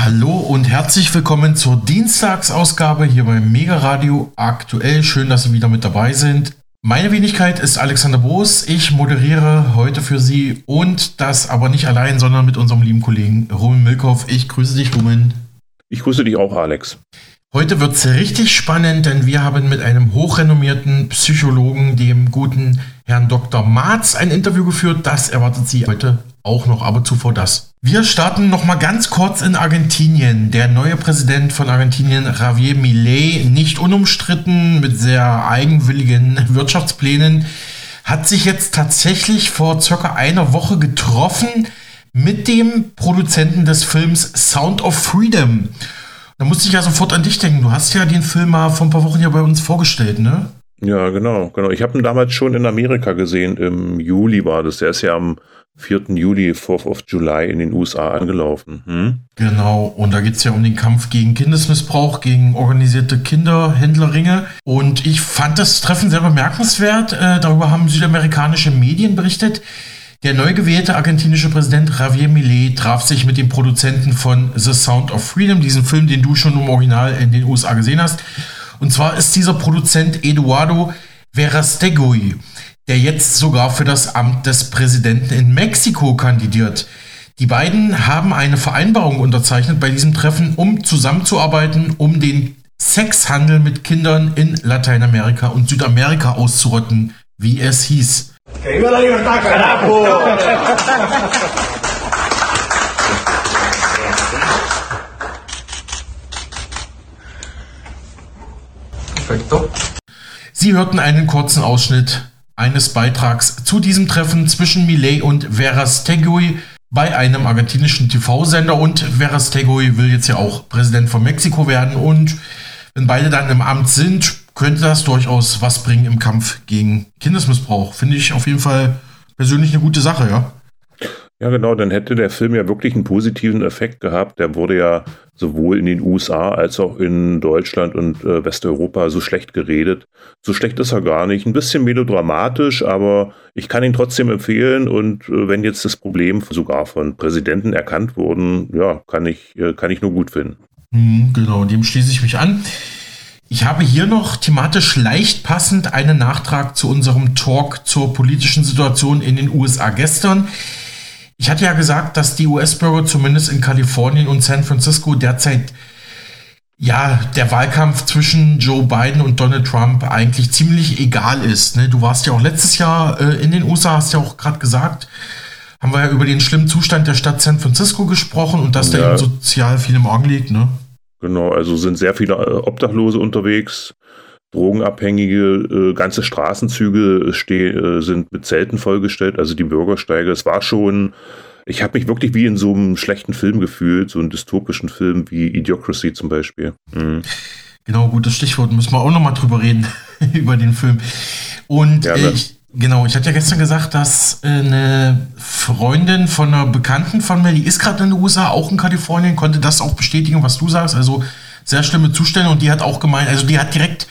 Hallo und herzlich willkommen zur Dienstagsausgabe hier beim Mega Radio aktuell. Schön, dass Sie wieder mit dabei sind. Meine Wenigkeit ist Alexander Boos. Ich moderiere heute für Sie und das aber nicht allein, sondern mit unserem lieben Kollegen Rumen Milkov. Ich grüße dich, Rumen. Ich grüße dich auch, Alex. Heute wird es richtig spannend, denn wir haben mit einem hochrenommierten Psychologen, dem guten Herrn Dr. Marz, ein Interview geführt. Das erwartet Sie heute auch noch, aber zuvor das. Wir starten noch mal ganz kurz in Argentinien. Der neue Präsident von Argentinien, Javier Milei, nicht unumstritten mit sehr eigenwilligen Wirtschaftsplänen, hat sich jetzt tatsächlich vor circa einer Woche getroffen mit dem Produzenten des Films Sound of Freedom. Da musste ich ja sofort an dich denken. Du hast ja den Film mal vor ein paar Wochen ja bei uns vorgestellt, ne? Ja, genau, genau. Ich habe ihn damals schon in Amerika gesehen. Im Juli war das. Der ist ja am 4. Juli, 4th of July in den USA angelaufen. Hm? Genau, und da geht es ja um den Kampf gegen Kindesmissbrauch, gegen organisierte Kinderhändlerringe. Und ich fand das Treffen sehr bemerkenswert. Äh, darüber haben südamerikanische Medien berichtet. Der neu gewählte argentinische Präsident Javier Millet traf sich mit dem Produzenten von The Sound of Freedom, diesen Film, den du schon im Original in den USA gesehen hast. Und zwar ist dieser Produzent Eduardo Verastegui, der jetzt sogar für das Amt des Präsidenten in Mexiko kandidiert. Die beiden haben eine Vereinbarung unterzeichnet bei diesem Treffen, um zusammenzuarbeiten, um den Sexhandel mit Kindern in Lateinamerika und Südamerika auszurotten, wie es hieß. Perfekto. Sie hörten einen kurzen Ausschnitt eines Beitrags zu diesem Treffen zwischen Millet und Verastegui bei einem argentinischen TV-Sender und Verastegui will jetzt ja auch Präsident von Mexiko werden und wenn beide dann im Amt sind, könnte das durchaus was bringen im Kampf gegen Kindesmissbrauch. Finde ich auf jeden Fall persönlich eine gute Sache, ja. Ja, genau, dann hätte der Film ja wirklich einen positiven Effekt gehabt. Der wurde ja sowohl in den USA als auch in Deutschland und äh, Westeuropa so schlecht geredet. So schlecht ist er gar nicht. Ein bisschen melodramatisch, aber ich kann ihn trotzdem empfehlen. Und äh, wenn jetzt das Problem sogar von Präsidenten erkannt wurden, ja, kann ich, äh, kann ich nur gut finden. Hm, genau, dem schließe ich mich an. Ich habe hier noch thematisch leicht passend einen Nachtrag zu unserem Talk zur politischen Situation in den USA gestern. Ich hatte ja gesagt, dass die US-Bürger zumindest in Kalifornien und San Francisco derzeit ja, der Wahlkampf zwischen Joe Biden und Donald Trump eigentlich ziemlich egal ist. Ne? Du warst ja auch letztes Jahr äh, in den USA, hast ja auch gerade gesagt, haben wir ja über den schlimmen Zustand der Stadt San Francisco gesprochen und dass ja. da eben sozial viel im Argen liegt, ne? Genau, also sind sehr viele äh, Obdachlose unterwegs, Drogenabhängige, äh, ganze Straßenzüge steh, äh, sind mit Zelten vollgestellt, also die Bürgersteige. Es war schon, ich habe mich wirklich wie in so einem schlechten Film gefühlt, so einem dystopischen Film wie Idiocracy zum Beispiel. Mhm. Genau, gutes Stichwort, müssen wir auch nochmal drüber reden, über den Film. Und ja, ich, Genau, ich hatte ja gestern gesagt, dass äh, eine Freundin von einer Bekannten von mir, die ist gerade in den USA, auch in Kalifornien, konnte das auch bestätigen, was du sagst. Also sehr schlimme Zustände und die hat auch gemeint, also die hat direkt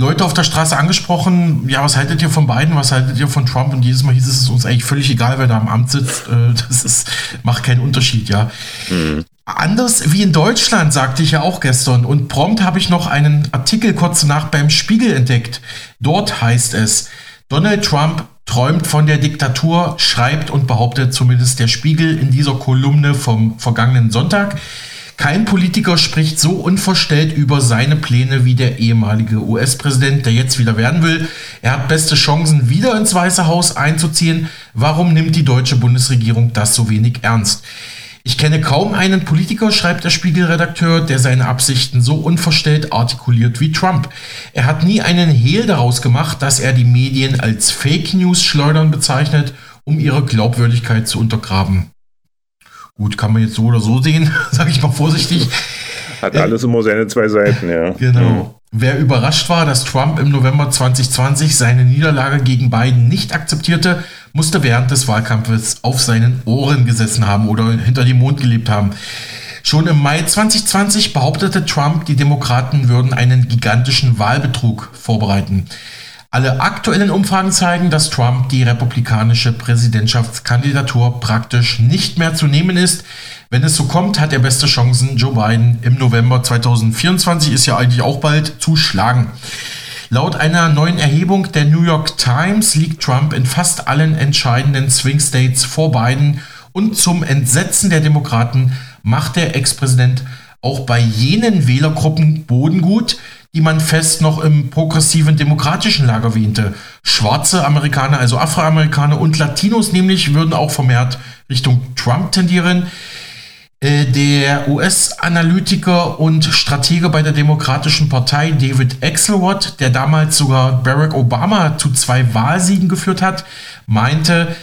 Leute auf der Straße angesprochen, ja, was haltet ihr von Biden, was haltet ihr von Trump? Und jedes Mal hieß es uns eigentlich völlig egal, wer da am Amt sitzt. Äh, das ist, macht keinen Unterschied, ja. Mhm. Anders wie in Deutschland, sagte ich ja auch gestern. Und prompt habe ich noch einen Artikel kurz nach beim Spiegel entdeckt. Dort heißt es, Donald Trump träumt von der Diktatur, schreibt und behauptet zumindest der Spiegel in dieser Kolumne vom vergangenen Sonntag. Kein Politiker spricht so unverstellt über seine Pläne wie der ehemalige US-Präsident, der jetzt wieder werden will. Er hat beste Chancen, wieder ins Weiße Haus einzuziehen. Warum nimmt die deutsche Bundesregierung das so wenig ernst? Ich kenne kaum einen Politiker, schreibt der Spiegelredakteur, der seine Absichten so unverstellt artikuliert wie Trump. Er hat nie einen Hehl daraus gemacht, dass er die Medien als Fake News schleudern bezeichnet, um ihre Glaubwürdigkeit zu untergraben. Gut, kann man jetzt so oder so sehen, sage ich mal vorsichtig. Hat alles immer seine zwei Seiten, ja. Genau. Wer überrascht war, dass Trump im November 2020 seine Niederlage gegen Biden nicht akzeptierte, musste während des Wahlkampfes auf seinen Ohren gesessen haben oder hinter dem Mond gelebt haben. Schon im Mai 2020 behauptete Trump, die Demokraten würden einen gigantischen Wahlbetrug vorbereiten. Alle aktuellen Umfragen zeigen, dass Trump die republikanische Präsidentschaftskandidatur praktisch nicht mehr zu nehmen ist. Wenn es so kommt, hat er beste Chancen, Joe Biden im November 2024 ist ja eigentlich auch bald zu schlagen. Laut einer neuen Erhebung der New York Times liegt Trump in fast allen entscheidenden Swing States vor Biden und zum Entsetzen der Demokraten macht der Ex-Präsident auch bei jenen Wählergruppen Bodengut, die man fest noch im progressiven demokratischen Lager wähnte. Schwarze Amerikaner, also Afroamerikaner und Latinos nämlich würden auch vermehrt Richtung Trump tendieren. Äh, der US-Analytiker und Stratege bei der Demokratischen Partei David Axelrod, der damals sogar Barack Obama zu zwei Wahlsiegen geführt hat, meinte,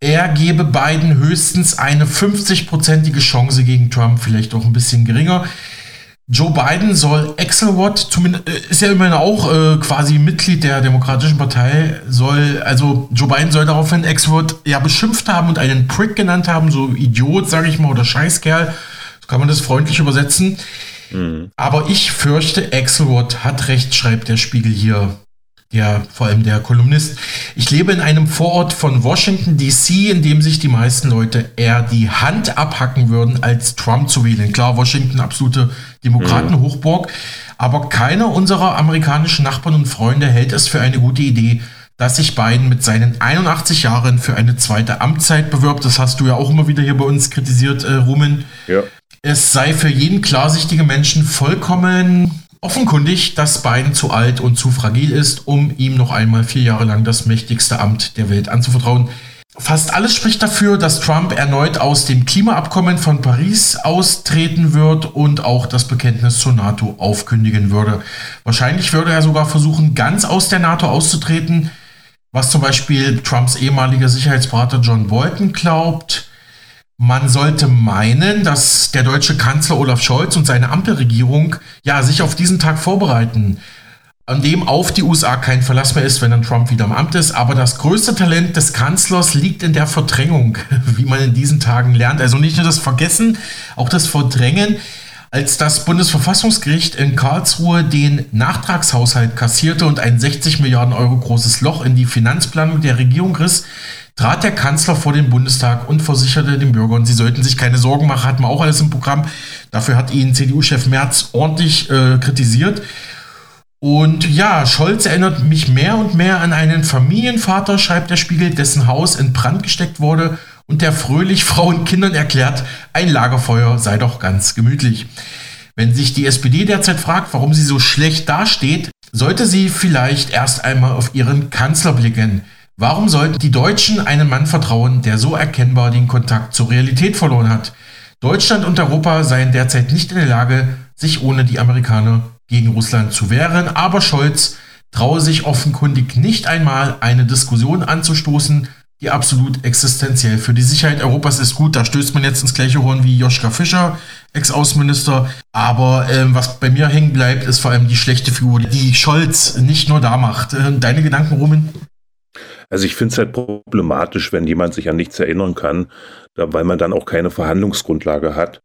er gebe Biden höchstens eine 50-prozentige Chance gegen Trump, vielleicht auch ein bisschen geringer. Joe Biden soll Axelrod, zumindest äh, ist ja immerhin auch äh, quasi Mitglied der Demokratischen Partei, soll, also Joe Biden soll daraufhin Axelrod ja beschimpft haben und einen Prick genannt haben, so Idiot, sage ich mal, oder Scheißkerl. So kann man das freundlich übersetzen. Mhm. Aber ich fürchte, Axelrod hat recht, schreibt der Spiegel hier der, vor allem der Kolumnist. Ich lebe in einem Vorort von Washington DC, in dem sich die meisten Leute eher die Hand abhacken würden, als Trump zu wählen. Klar, Washington absolute Demokratenhochburg, aber keiner unserer amerikanischen Nachbarn und Freunde hält es für eine gute Idee, dass sich Biden mit seinen 81 Jahren für eine zweite Amtszeit bewirbt. Das hast du ja auch immer wieder hier bei uns kritisiert, äh, Rumen. Ja. Es sei für jeden klarsichtigen Menschen vollkommen offenkundig, dass Biden zu alt und zu fragil ist, um ihm noch einmal vier Jahre lang das mächtigste Amt der Welt anzuvertrauen. Fast alles spricht dafür, dass Trump erneut aus dem Klimaabkommen von Paris austreten wird und auch das Bekenntnis zur NATO aufkündigen würde. Wahrscheinlich würde er sogar versuchen, ganz aus der NATO auszutreten, was zum Beispiel Trumps ehemaliger Sicherheitsberater John Bolton glaubt. Man sollte meinen, dass der deutsche Kanzler Olaf Scholz und seine Ampelregierung ja sich auf diesen Tag vorbereiten, an dem auf die USA kein Verlass mehr ist, wenn dann Trump wieder im Amt ist. Aber das größte Talent des Kanzlers liegt in der Verdrängung, wie man in diesen Tagen lernt. Also nicht nur das Vergessen, auch das Verdrängen. Als das Bundesverfassungsgericht in Karlsruhe den Nachtragshaushalt kassierte und ein 60 Milliarden Euro großes Loch in die Finanzplanung der Regierung riss, trat der Kanzler vor den Bundestag und versicherte den Bürgern, sie sollten sich keine Sorgen machen, hatten wir auch alles im Programm. Dafür hat ihn CDU-Chef Merz ordentlich äh, kritisiert. Und ja, Scholz erinnert mich mehr und mehr an einen Familienvater, schreibt der Spiegel, dessen Haus in Brand gesteckt wurde und der fröhlich Frau und Kindern erklärt, ein Lagerfeuer sei doch ganz gemütlich. Wenn sich die SPD derzeit fragt, warum sie so schlecht dasteht, sollte sie vielleicht erst einmal auf ihren Kanzler blicken. Warum sollten die Deutschen einem Mann vertrauen, der so erkennbar den Kontakt zur Realität verloren hat? Deutschland und Europa seien derzeit nicht in der Lage, sich ohne die Amerikaner gegen Russland zu wehren, aber Scholz traue sich offenkundig nicht einmal eine Diskussion anzustoßen, die absolut existenziell für die Sicherheit Europas ist. Gut, da stößt man jetzt ins gleiche Horn wie Joschka Fischer, Ex-Außenminister. Aber ähm, was bei mir hängen bleibt, ist vor allem die schlechte Figur, die Scholz nicht nur da macht. Äh, deine Gedanken, Roman? Also ich finde es halt problematisch, wenn jemand sich an nichts erinnern kann, da, weil man dann auch keine Verhandlungsgrundlage hat.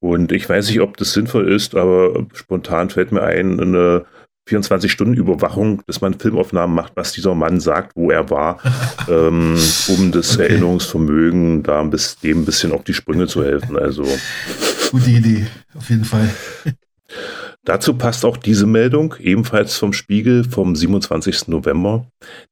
Und ich weiß nicht, ob das sinnvoll ist, aber spontan fällt mir ein, eine 24-Stunden-Überwachung, dass man Filmaufnahmen macht, was dieser Mann sagt, wo er war, ähm, um das okay. Erinnerungsvermögen da ein bisschen, dem ein bisschen auf die Sprünge zu helfen. Also gute Idee, auf jeden Fall. Dazu passt auch diese Meldung, ebenfalls vom Spiegel vom 27. November.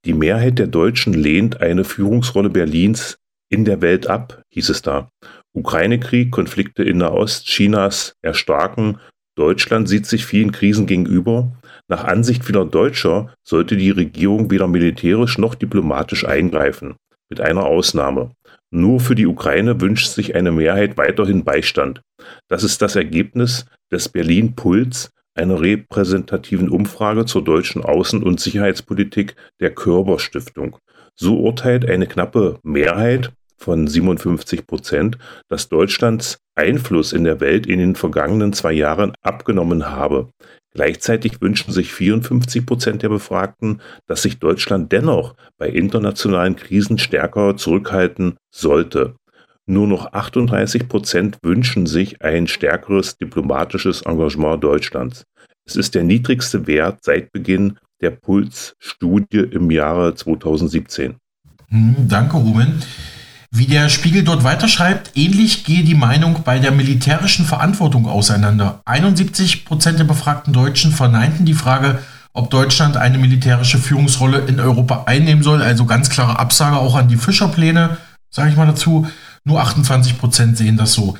Die Mehrheit der Deutschen lehnt eine Führungsrolle Berlins in der Welt ab, hieß es da. Ukraine-Krieg, Konflikte in der Ost, Chinas erstarken. Deutschland sieht sich vielen Krisen gegenüber. Nach Ansicht vieler Deutscher sollte die Regierung weder militärisch noch diplomatisch eingreifen. Mit einer Ausnahme. Nur für die Ukraine wünscht sich eine Mehrheit weiterhin Beistand. Das ist das Ergebnis des Berlin Puls, einer repräsentativen Umfrage zur deutschen Außen- und Sicherheitspolitik der Körber Stiftung. So urteilt eine knappe Mehrheit von 57 Prozent, dass Deutschlands Einfluss in der Welt in den vergangenen zwei Jahren abgenommen habe. Gleichzeitig wünschen sich 54 Prozent der Befragten, dass sich Deutschland dennoch bei internationalen Krisen stärker zurückhalten sollte. Nur noch 38 Prozent wünschen sich ein stärkeres diplomatisches Engagement Deutschlands. Es ist der niedrigste Wert seit Beginn der Puls-Studie im Jahre 2017. Hm, danke, Ruben. Wie der Spiegel dort weiterschreibt, ähnlich gehe die Meinung bei der militärischen Verantwortung auseinander. 71 Prozent der befragten Deutschen verneinten die Frage, ob Deutschland eine militärische Führungsrolle in Europa einnehmen soll. Also ganz klare Absage auch an die Fischerpläne, sage ich mal dazu. Nur 28 Prozent sehen das so.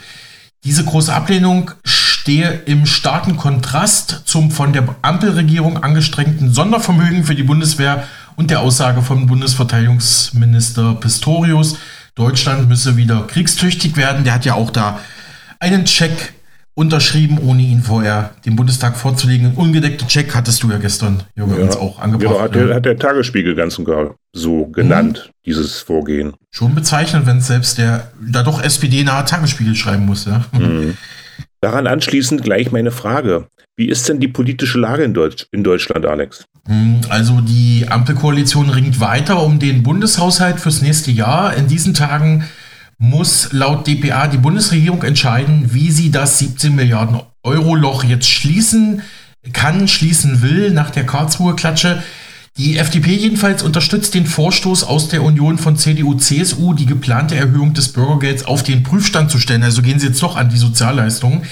Diese große Ablehnung stehe im starken Kontrast zum von der Ampelregierung angestrengten Sondervermögen für die Bundeswehr und der Aussage von Bundesverteidigungsminister Pistorius, Deutschland müsse wieder kriegstüchtig werden. Der hat ja auch da einen Check unterschrieben, ohne ihn vorher dem Bundestag vorzulegen. Ein ungedeckter Check hattest du ja gestern bei ja, uns auch angebracht. Genau, hat, der, hat der Tagesspiegel ganz und gar so genannt, mhm. dieses Vorgehen. Schon bezeichnend, wenn es selbst der da doch SPD-nahe Tagesspiegel schreiben muss. Ja? Mhm. Daran anschließend gleich meine Frage. Wie ist denn die politische Lage in, Deutsch, in Deutschland, Alex? Hm, also die Ampelkoalition ringt weiter um den Bundeshaushalt fürs nächste Jahr. In diesen Tagen muss laut DPA die Bundesregierung entscheiden, wie sie das 17 Milliarden Euro Loch jetzt schließen kann, schließen will nach der Karlsruher Klatsche. Die FDP jedenfalls unterstützt den Vorstoß aus der Union von CDU, CSU, die geplante Erhöhung des Bürgergelds auf den Prüfstand zu stellen. Also gehen sie jetzt doch an die Sozialleistungen.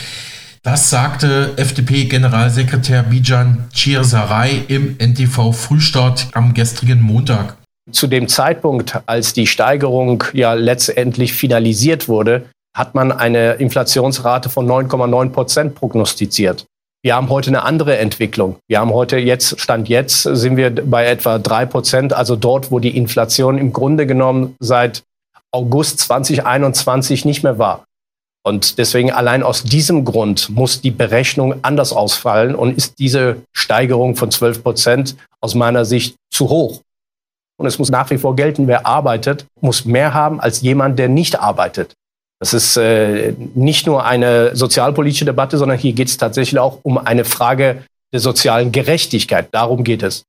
Das sagte FDP-Generalsekretär Bijan Chirsaray im NTV Frühstart am gestrigen Montag. Zu dem Zeitpunkt, als die Steigerung ja letztendlich finalisiert wurde, hat man eine Inflationsrate von 9,9 Prozent prognostiziert. Wir haben heute eine andere Entwicklung. Wir haben heute jetzt, Stand jetzt, sind wir bei etwa drei Prozent, also dort, wo die Inflation im Grunde genommen seit August 2021 nicht mehr war. Und deswegen allein aus diesem Grund muss die Berechnung anders ausfallen und ist diese Steigerung von 12 Prozent aus meiner Sicht zu hoch. Und es muss nach wie vor gelten, wer arbeitet, muss mehr haben als jemand, der nicht arbeitet. Das ist äh, nicht nur eine sozialpolitische Debatte, sondern hier geht es tatsächlich auch um eine Frage der sozialen Gerechtigkeit. Darum geht es.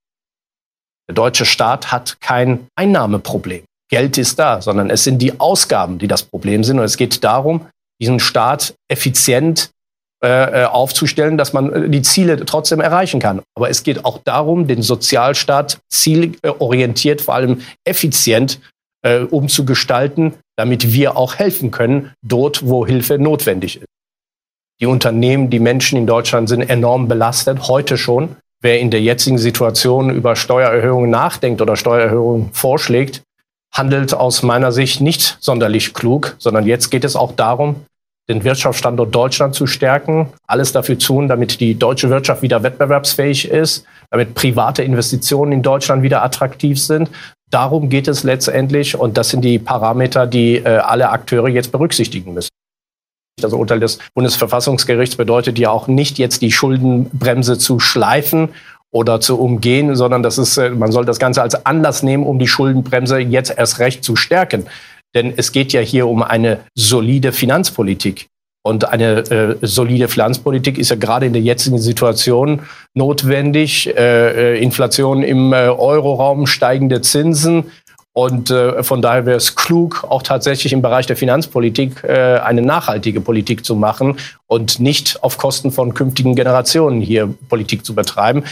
Der deutsche Staat hat kein Einnahmeproblem. Geld ist da, sondern es sind die Ausgaben, die das Problem sind. Und es geht darum, diesen Staat effizient äh, äh aufzustellen, dass man äh, die Ziele trotzdem erreichen kann. Aber es geht auch darum, den Sozialstaat zielorientiert, vor allem effizient äh, umzugestalten, damit wir auch helfen können, dort, wo Hilfe notwendig ist. Die Unternehmen, die Menschen in Deutschland sind enorm belastet, heute schon. Wer in der jetzigen Situation über Steuererhöhungen nachdenkt oder Steuererhöhungen vorschlägt, handelt aus meiner Sicht nicht sonderlich klug, sondern jetzt geht es auch darum, den Wirtschaftsstandort Deutschland zu stärken, alles dafür tun, damit die deutsche Wirtschaft wieder wettbewerbsfähig ist, damit private Investitionen in Deutschland wieder attraktiv sind, Darum geht es letztendlich und das sind die Parameter, die äh, alle Akteure jetzt berücksichtigen müssen. Das Urteil des Bundesverfassungsgerichts bedeutet ja auch nicht jetzt die Schuldenbremse zu schleifen oder zu umgehen, sondern das ist, äh, man soll das Ganze als Anlass nehmen, um die Schuldenbremse jetzt erst recht zu stärken. Denn es geht ja hier um eine solide Finanzpolitik. Und eine äh, solide Finanzpolitik ist ja gerade in der jetzigen Situation notwendig. Äh, äh, Inflation im äh, Euroraum, steigende Zinsen. Und äh, von daher wäre es klug, auch tatsächlich im Bereich der Finanzpolitik äh, eine nachhaltige Politik zu machen und nicht auf Kosten von künftigen Generationen hier Politik zu betreiben.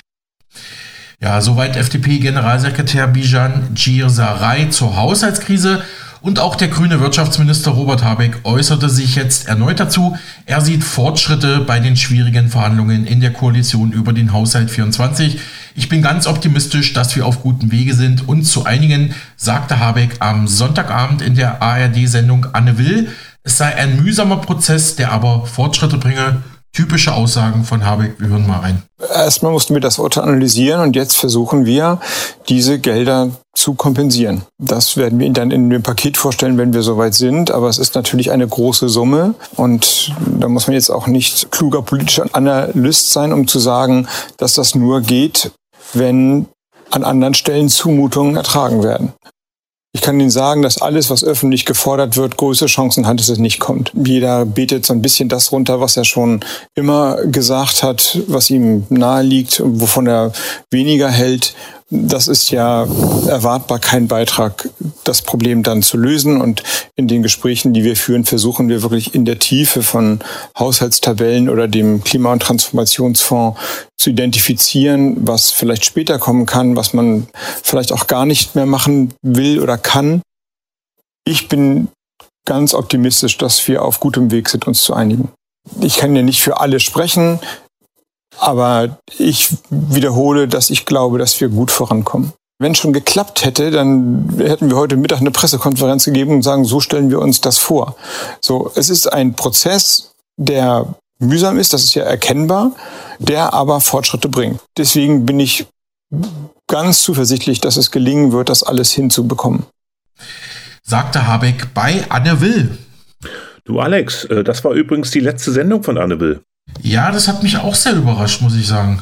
Ja, soweit FDP-Generalsekretär Bijan Girsaray zur Haushaltskrise. Und auch der grüne Wirtschaftsminister Robert Habeck äußerte sich jetzt erneut dazu. Er sieht Fortschritte bei den schwierigen Verhandlungen in der Koalition über den Haushalt 24. Ich bin ganz optimistisch, dass wir auf gutem Wege sind. Und zu einigen sagte Habeck am Sonntagabend in der ARD-Sendung Anne Will, es sei ein mühsamer Prozess, der aber Fortschritte bringe typische Aussagen von Habeck. Wir hören mal rein. Erstmal mussten wir das Urteil analysieren und jetzt versuchen wir, diese Gelder zu kompensieren. Das werden wir Ihnen dann in dem Paket vorstellen, wenn wir soweit sind. Aber es ist natürlich eine große Summe und da muss man jetzt auch nicht kluger politischer Analyst sein, um zu sagen, dass das nur geht, wenn an anderen Stellen Zumutungen ertragen werden. Ich kann Ihnen sagen, dass alles, was öffentlich gefordert wird, große Chancen hat, dass es nicht kommt. Jeder betet so ein bisschen das runter, was er schon immer gesagt hat, was ihm nahe liegt, wovon er weniger hält. Das ist ja erwartbar kein Beitrag, das Problem dann zu lösen. Und in den Gesprächen, die wir führen, versuchen wir wirklich in der Tiefe von Haushaltstabellen oder dem Klima- und Transformationsfonds zu identifizieren, was vielleicht später kommen kann, was man vielleicht auch gar nicht mehr machen will oder kann. Ich bin ganz optimistisch, dass wir auf gutem Weg sind, uns zu einigen. Ich kann ja nicht für alle sprechen. Aber ich wiederhole, dass ich glaube, dass wir gut vorankommen. Wenn schon geklappt hätte, dann hätten wir heute Mittag eine Pressekonferenz gegeben und sagen, so stellen wir uns das vor. So, es ist ein Prozess, der mühsam ist, das ist ja erkennbar, der aber Fortschritte bringt. Deswegen bin ich ganz zuversichtlich, dass es gelingen wird, das alles hinzubekommen. Sagte Habeck bei Anne Will. Du Alex, äh, das war übrigens die letzte Sendung von Anne Will. Ja, das hat mich auch sehr überrascht, muss ich sagen.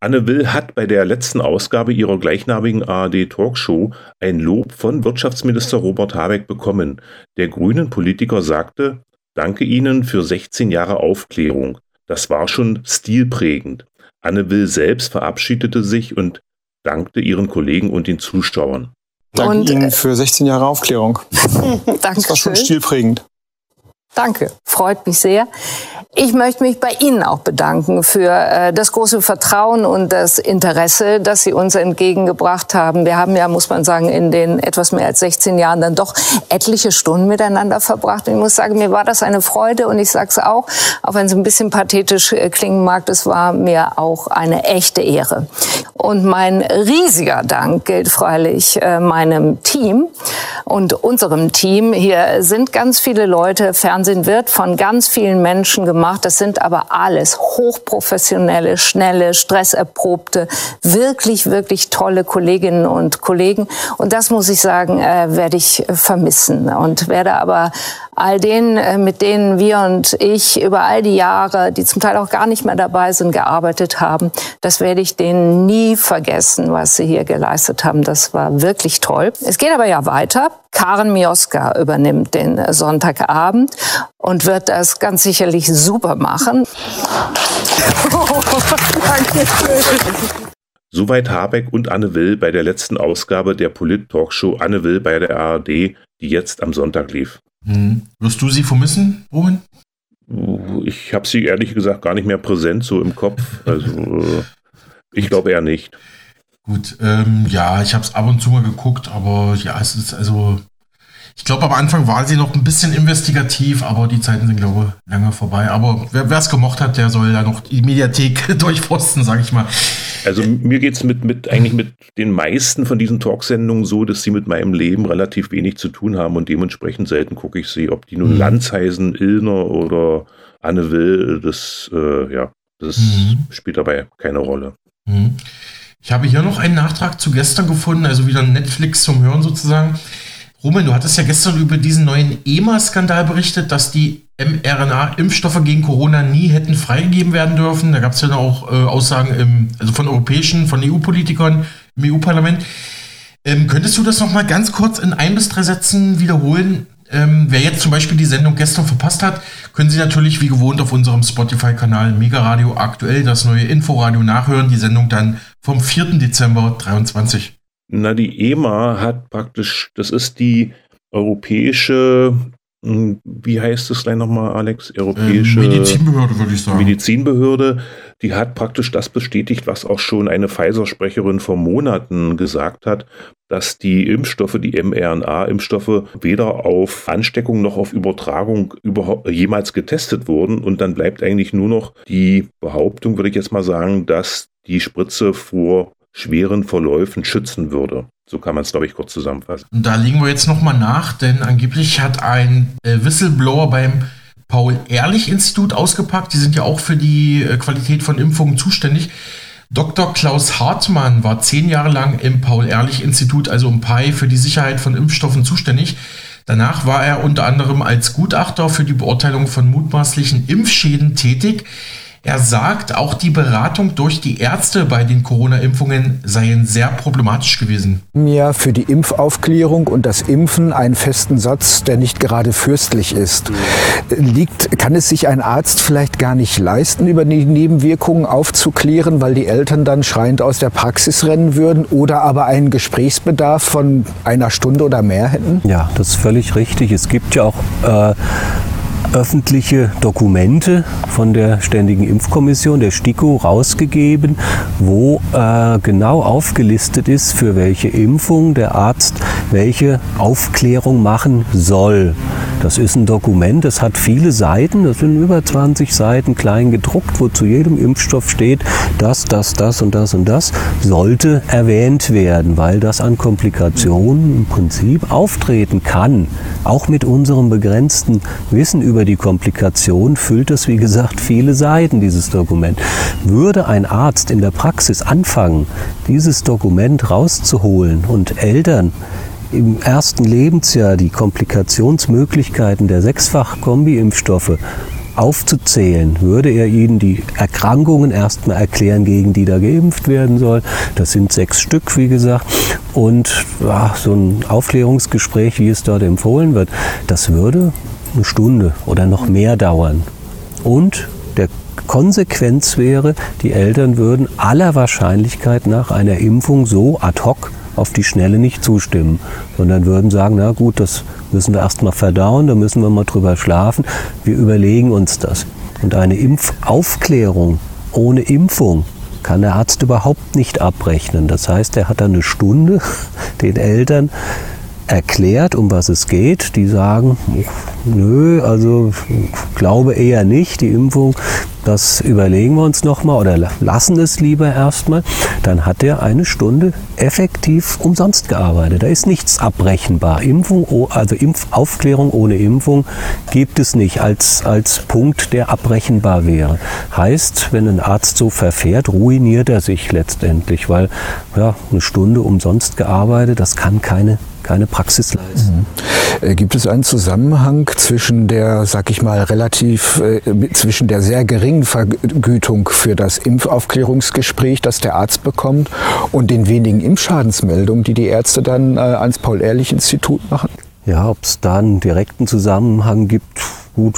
Anne Will hat bei der letzten Ausgabe ihrer gleichnamigen ARD-Talkshow ein Lob von Wirtschaftsminister Robert Habeck bekommen. Der grünen Politiker sagte, danke Ihnen für 16 Jahre Aufklärung. Das war schon stilprägend. Anne Will selbst verabschiedete sich und dankte ihren Kollegen und den Zuschauern. Danke und, Ihnen äh, für 16 Jahre Aufklärung. Danke. Das war schon stilprägend. Danke, freut mich sehr. Ich möchte mich bei Ihnen auch bedanken für äh, das große Vertrauen und das Interesse, das Sie uns entgegengebracht haben. Wir haben ja, muss man sagen, in den etwas mehr als 16 Jahren dann doch etliche Stunden miteinander verbracht. Und ich muss sagen, mir war das eine Freude und ich sage es auch, auch wenn es ein bisschen pathetisch äh, klingen mag, das war mir auch eine echte Ehre. Und mein riesiger Dank gilt freilich äh, meinem Team und unserem Team. Hier sind ganz viele Leute. Fernsehen wird von ganz vielen Menschen gemacht gemacht. Das sind aber alles hochprofessionelle, schnelle, stresserprobte, wirklich, wirklich tolle Kolleginnen und Kollegen. Und das muss ich sagen, äh, werde ich vermissen und werde aber all denen, äh, mit denen wir und ich über all die Jahre, die zum Teil auch gar nicht mehr dabei sind, gearbeitet haben, das werde ich denen nie vergessen, was sie hier geleistet haben. Das war wirklich toll. Es geht aber ja weiter. Karen Mioska übernimmt den Sonntagabend und wird das ganz sicherlich super machen. Soweit Habeck und Anne Will bei der letzten Ausgabe der Polit-Talkshow Anne Will bei der ARD, die jetzt am Sonntag lief. Hm. Wirst du sie vermissen, Roman? Ich habe sie ehrlich gesagt gar nicht mehr präsent so im Kopf. Also äh, ich glaube eher nicht. Gut, ähm, ja, ich habe es ab und zu mal geguckt, aber ja, es ist also. Ich glaube, am Anfang war sie noch ein bisschen investigativ, aber die Zeiten sind, glaube ich, lange vorbei. Aber wer es gemocht hat, der soll da noch die Mediathek durchforsten, sage ich mal. Also mir geht es mit, mit eigentlich mit den meisten von diesen Talksendungen so, dass sie mit meinem Leben relativ wenig zu tun haben und dementsprechend selten gucke ich sie. Ob die nun mhm. Lanz heißen, Illner oder Anne Will, das, äh, ja, das mhm. spielt dabei keine Rolle. Mhm. Ich habe hier noch einen Nachtrag zu gestern gefunden, also wieder Netflix zum Hören sozusagen. Roman, du hattest ja gestern über diesen neuen EMA-Skandal berichtet, dass die mRNA-Impfstoffe gegen Corona nie hätten freigegeben werden dürfen. Da gab es ja auch äh, Aussagen im, also von europäischen, von EU-Politikern im EU-Parlament. Ähm, könntest du das noch mal ganz kurz in ein bis drei Sätzen wiederholen? Ähm, wer jetzt zum Beispiel die Sendung gestern verpasst hat, können Sie natürlich wie gewohnt auf unserem Spotify-Kanal Mega Radio aktuell das neue Inforadio nachhören. Die Sendung dann vom 4. Dezember 23. Na, die EMA hat praktisch, das ist die europäische, hm, wie heißt das gleich nochmal, Alex? Europäische ähm, Medizinbehörde, würde ich sagen. Medizinbehörde, die hat praktisch das bestätigt, was auch schon eine Pfizer-Sprecherin vor Monaten gesagt hat, dass die Impfstoffe, die mRNA-Impfstoffe, weder auf Ansteckung noch auf Übertragung überhaupt jemals getestet wurden. Und dann bleibt eigentlich nur noch die Behauptung, würde ich jetzt mal sagen, dass die Spritze vor schweren Verläufen schützen würde. So kann man es, glaube ich, kurz zusammenfassen. Und da liegen wir jetzt nochmal nach, denn angeblich hat ein äh, Whistleblower beim Paul-Ehrlich-Institut ausgepackt. Die sind ja auch für die äh, Qualität von Impfungen zuständig. Dr. Klaus Hartmann war zehn Jahre lang im Paul-Ehrlich-Institut, also im PAI, für die Sicherheit von Impfstoffen zuständig. Danach war er unter anderem als Gutachter für die Beurteilung von mutmaßlichen Impfschäden tätig. Er sagt, auch die Beratung durch die Ärzte bei den Corona-Impfungen seien sehr problematisch gewesen. Ja, für die Impfaufklärung und das Impfen einen festen Satz, der nicht gerade fürstlich ist. Liegt, kann es sich ein Arzt vielleicht gar nicht leisten, über die Nebenwirkungen aufzuklären, weil die Eltern dann schreiend aus der Praxis rennen würden oder aber einen Gesprächsbedarf von einer Stunde oder mehr hätten? Ja, das ist völlig richtig. Es gibt ja auch äh, öffentliche Dokumente von der Ständigen Impfkommission, der STIKO, rausgegeben, wo äh, genau aufgelistet ist, für welche Impfung der Arzt welche Aufklärung machen soll. Das ist ein Dokument, das hat viele Seiten, das sind über 20 Seiten klein gedruckt, wo zu jedem Impfstoff steht, das, das, das und das und das sollte erwähnt werden, weil das an Komplikationen im Prinzip auftreten kann. Auch mit unserem begrenzten Wissen über die Komplikation füllt es, wie gesagt, viele Seiten, dieses Dokument. Würde ein Arzt in der Praxis anfangen, dieses Dokument rauszuholen und Eltern im ersten Lebensjahr die Komplikationsmöglichkeiten der sechsfach Kombi-Impfstoffe aufzuzählen, würde er ihnen die Erkrankungen erstmal erklären, gegen die da geimpft werden soll. Das sind sechs Stück, wie gesagt. Und ja, so ein Aufklärungsgespräch, wie es dort empfohlen wird, das würde eine Stunde oder noch mehr dauern. Und der Konsequenz wäre, die Eltern würden aller Wahrscheinlichkeit nach einer Impfung so ad hoc auf die Schnelle nicht zustimmen, sondern würden sagen, na gut, das müssen wir erstmal verdauen, da müssen wir mal drüber schlafen, wir überlegen uns das. Und eine Impfaufklärung ohne Impfung kann der Arzt überhaupt nicht abrechnen. Das heißt, er hat dann eine Stunde den Eltern erklärt, um was es geht. Die sagen, nö, also glaube eher nicht, die Impfung, das überlegen wir uns nochmal oder lassen es lieber erstmal. Dann hat er eine Stunde effektiv umsonst gearbeitet. Da ist nichts abbrechenbar. Impfung, also Impfaufklärung ohne Impfung gibt es nicht als, als Punkt, der abbrechenbar wäre. Heißt, wenn ein Arzt so verfährt, ruiniert er sich letztendlich, weil ja, eine Stunde umsonst gearbeitet, das kann keine keine Praxis leisten. Mhm. Äh, gibt es einen Zusammenhang zwischen der, sag ich mal, relativ, äh, zwischen der sehr geringen Vergütung für das Impfaufklärungsgespräch, das der Arzt bekommt, und den wenigen Impfschadensmeldungen, die die Ärzte dann äh, ans Paul-Ehrlich-Institut machen? Ja, ob es da einen direkten Zusammenhang gibt, gut,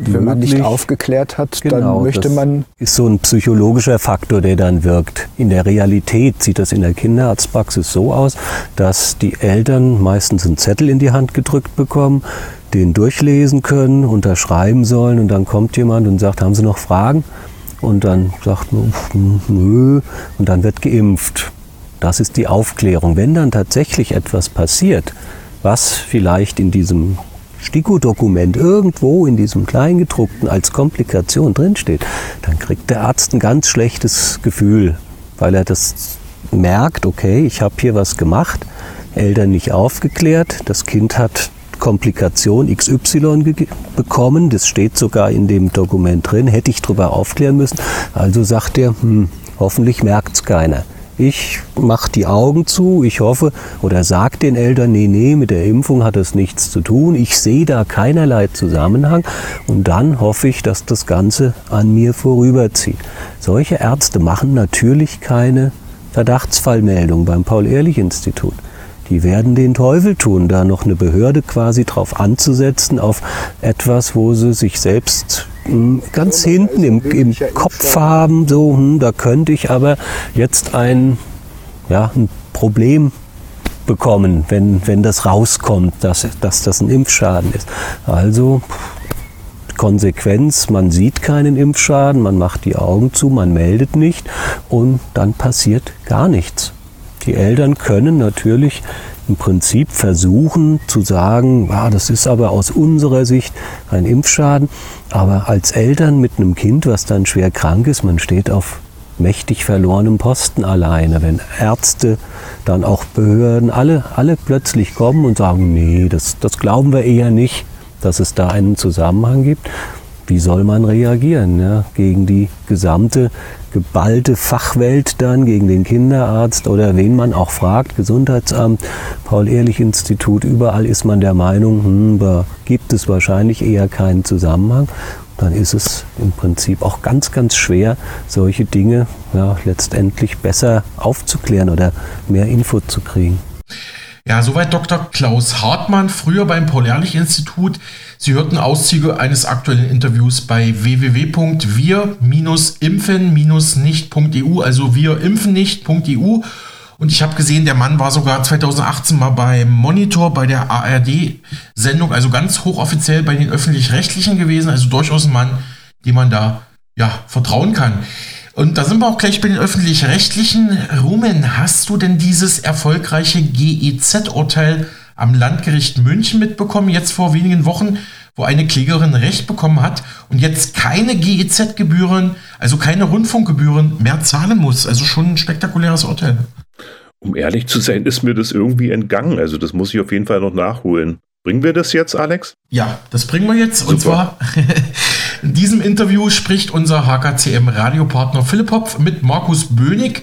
wenn man nicht aufgeklärt hat, genau, dann möchte das man. Ist so ein psychologischer Faktor, der dann wirkt. In der Realität sieht das in der Kinderarztpraxis so aus, dass die Eltern meistens einen Zettel in die Hand gedrückt bekommen, den durchlesen können, unterschreiben sollen und dann kommt jemand und sagt, haben Sie noch Fragen? Und dann sagt man, nö, und dann wird geimpft. Das ist die Aufklärung. Wenn dann tatsächlich etwas passiert, was vielleicht in diesem STIKO-Dokument irgendwo in diesem Kleingedruckten als Komplikation drinsteht, dann kriegt der Arzt ein ganz schlechtes Gefühl, weil er das merkt, okay, ich habe hier was gemacht, Eltern nicht aufgeklärt, das Kind hat Komplikation XY bekommen, das steht sogar in dem Dokument drin, hätte ich darüber aufklären müssen. Also sagt er, hm, hoffentlich merkt es keiner. Ich mache die Augen zu, ich hoffe oder sage den Eltern, nee, nee, mit der Impfung hat es nichts zu tun. Ich sehe da keinerlei Zusammenhang und dann hoffe ich, dass das Ganze an mir vorüberzieht. Solche Ärzte machen natürlich keine Verdachtsfallmeldung beim Paul-Ehrlich-Institut. Die werden den Teufel tun, da noch eine Behörde quasi drauf anzusetzen auf etwas, wo sie sich selbst ganz hinten im, im Kopf haben, so, hm, da könnte ich aber jetzt ein, ja, ein Problem bekommen, wenn, wenn das rauskommt, dass, dass das ein Impfschaden ist. Also Konsequenz, man sieht keinen Impfschaden, man macht die Augen zu, man meldet nicht und dann passiert gar nichts. Die Eltern können natürlich im Prinzip versuchen zu sagen, ah, das ist aber aus unserer Sicht ein Impfschaden. Aber als Eltern mit einem Kind, was dann schwer krank ist, man steht auf mächtig verlorenem Posten alleine, wenn Ärzte, dann auch Behörden, alle, alle plötzlich kommen und sagen, nee, das, das glauben wir eher nicht, dass es da einen Zusammenhang gibt. Wie soll man reagieren ja, gegen die gesamte geballte Fachwelt dann gegen den Kinderarzt oder wen man auch fragt, Gesundheitsamt, Paul-Ehrlich-Institut, überall ist man der Meinung, hm, da gibt es wahrscheinlich eher keinen Zusammenhang. dann ist es im Prinzip auch ganz, ganz schwer, solche Dinge ja, letztendlich besser aufzuklären oder mehr Info zu kriegen. Ja, soweit Dr. Klaus Hartmann, früher beim Paul-Ehrlich-Institut. Sie hörten Auszüge eines aktuellen Interviews bei www.wir-impfen-nicht.eu, also wir-impfen-nicht.eu. Und ich habe gesehen, der Mann war sogar 2018 mal beim Monitor bei der ARD-Sendung, also ganz hochoffiziell bei den öffentlich-rechtlichen gewesen, also durchaus ein Mann, dem man da ja vertrauen kann. Und da sind wir auch gleich bei den öffentlich-rechtlichen. Rumen, hast du denn dieses erfolgreiche GEZ-Urteil am Landgericht München mitbekommen, jetzt vor wenigen Wochen, wo eine Klägerin Recht bekommen hat und jetzt keine GEZ-Gebühren, also keine Rundfunkgebühren mehr zahlen muss? Also schon ein spektakuläres Urteil. Um ehrlich zu sein, ist mir das irgendwie entgangen. Also das muss ich auf jeden Fall noch nachholen. Bringen wir das jetzt, Alex? Ja, das bringen wir jetzt. Super. Und zwar in diesem Interview spricht unser HKCM-Radiopartner Philipp Hopf mit Markus Bönig.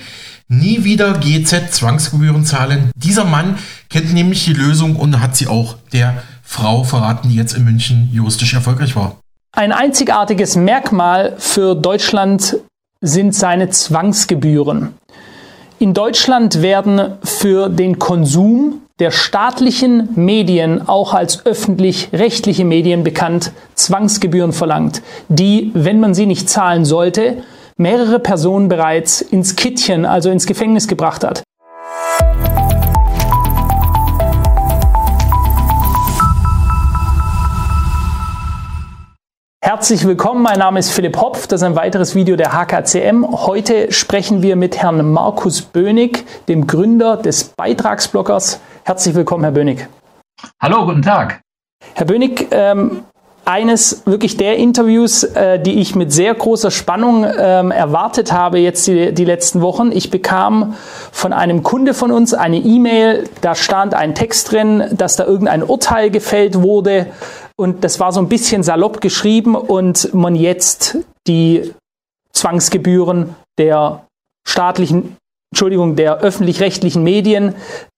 Nie wieder GZ-Zwangsgebühren zahlen. Dieser Mann kennt nämlich die Lösung und hat sie auch der Frau verraten, die jetzt in München juristisch erfolgreich war. Ein einzigartiges Merkmal für Deutschland sind seine Zwangsgebühren. In Deutschland werden für den Konsum der staatlichen Medien, auch als öffentlich-rechtliche Medien bekannt, Zwangsgebühren verlangt, die, wenn man sie nicht zahlen sollte, mehrere Personen bereits ins Kittchen, also ins Gefängnis gebracht hat. Herzlich willkommen, mein Name ist Philipp Hopf, das ist ein weiteres Video der HKCM. Heute sprechen wir mit Herrn Markus Bönig, dem Gründer des Beitragsblockers. Herzlich willkommen, Herr Bönig. Hallo, guten Tag. Herr Bönig, ähm, eines wirklich der Interviews, äh, die ich mit sehr großer Spannung ähm, erwartet habe jetzt die, die letzten Wochen. Ich bekam von einem Kunde von uns eine E-Mail, da stand ein Text drin, dass da irgendein Urteil gefällt wurde und das war so ein bisschen salopp geschrieben und man jetzt die Zwangsgebühren der staatlichen, Entschuldigung, der öffentlich-rechtlichen Medien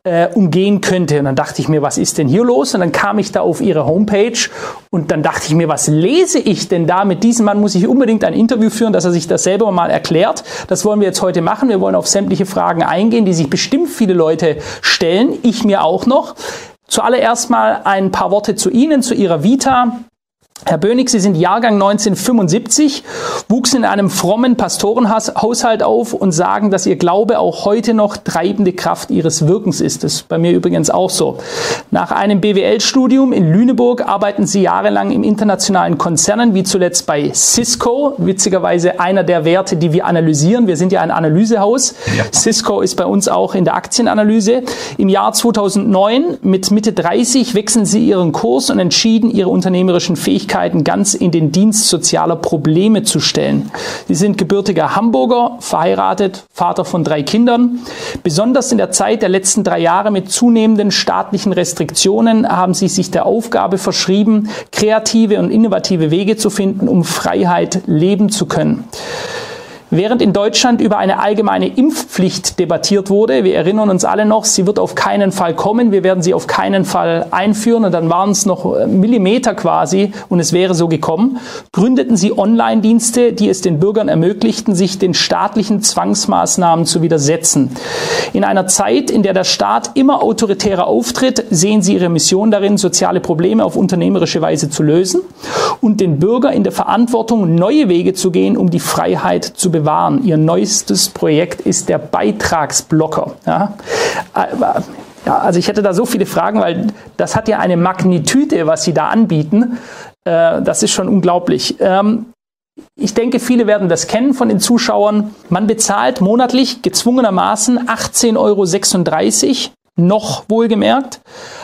äh, umgehen könnte. Und dann dachte ich mir, was ist denn hier los? Und dann kam ich da auf ihre Homepage und dann dachte ich mir, was lese ich denn da? Mit diesem Mann muss ich unbedingt ein Interview führen, dass er sich das selber mal erklärt. Das wollen wir jetzt heute machen. Wir wollen auf sämtliche Fragen eingehen, die sich bestimmt viele Leute stellen. Ich mir auch noch. Zuallererst mal ein paar Worte zu Ihnen, zu Ihrer Vita. Herr Bönig, Sie sind Jahrgang 1975, wuchsen in einem frommen Pastorenhaushalt auf und sagen, dass Ihr Glaube auch heute noch treibende Kraft Ihres Wirkens ist. Das ist bei mir übrigens auch so. Nach einem BWL-Studium in Lüneburg arbeiten Sie jahrelang im internationalen Konzernen, wie zuletzt bei Cisco. Witzigerweise einer der Werte, die wir analysieren. Wir sind ja ein Analysehaus. Ja. Cisco ist bei uns auch in der Aktienanalyse. Im Jahr 2009 mit Mitte 30 wechseln Sie Ihren Kurs und entschieden, Ihre unternehmerischen Fähigkeiten Tätigkeiten ganz in den Dienst sozialer Probleme zu stellen. Sie sind gebürtiger Hamburger, verheiratet, Vater von drei Kindern. Besonders in der Zeit der letzten drei Jahre mit zunehmenden staatlichen Restriktionen haben Sie sich der Aufgabe verschrieben, kreative und innovative Wege zu finden, um Freiheit leben zu können. Während in Deutschland über eine allgemeine Impfpflicht debattiert wurde, wir erinnern uns alle noch, sie wird auf keinen Fall kommen, wir werden sie auf keinen Fall einführen und dann waren es noch äh, Millimeter quasi und es wäre so gekommen, gründeten sie Online-Dienste, die es den Bürgern ermöglichten, sich den staatlichen Zwangsmaßnahmen zu widersetzen. In einer Zeit, in der der Staat immer autoritärer auftritt, sehen sie ihre Mission darin, soziale Probleme auf unternehmerische Weise zu lösen und den Bürger in der Verantwortung, neue Wege zu gehen, um die Freiheit zu bewahren. Ihr neuestes Projekt ist der Beitragsblocker. Ja? Äh, ja, also ich hätte da so viele Fragen, weil das hat ja eine Magnitude, was Sie da anbieten. Äh, das ist schon unglaublich. Ähm, ich denke, viele werden das kennen von den Zuschauern. Man bezahlt monatlich gezwungenermaßen 18,36 Euro noch wohlgemerkt.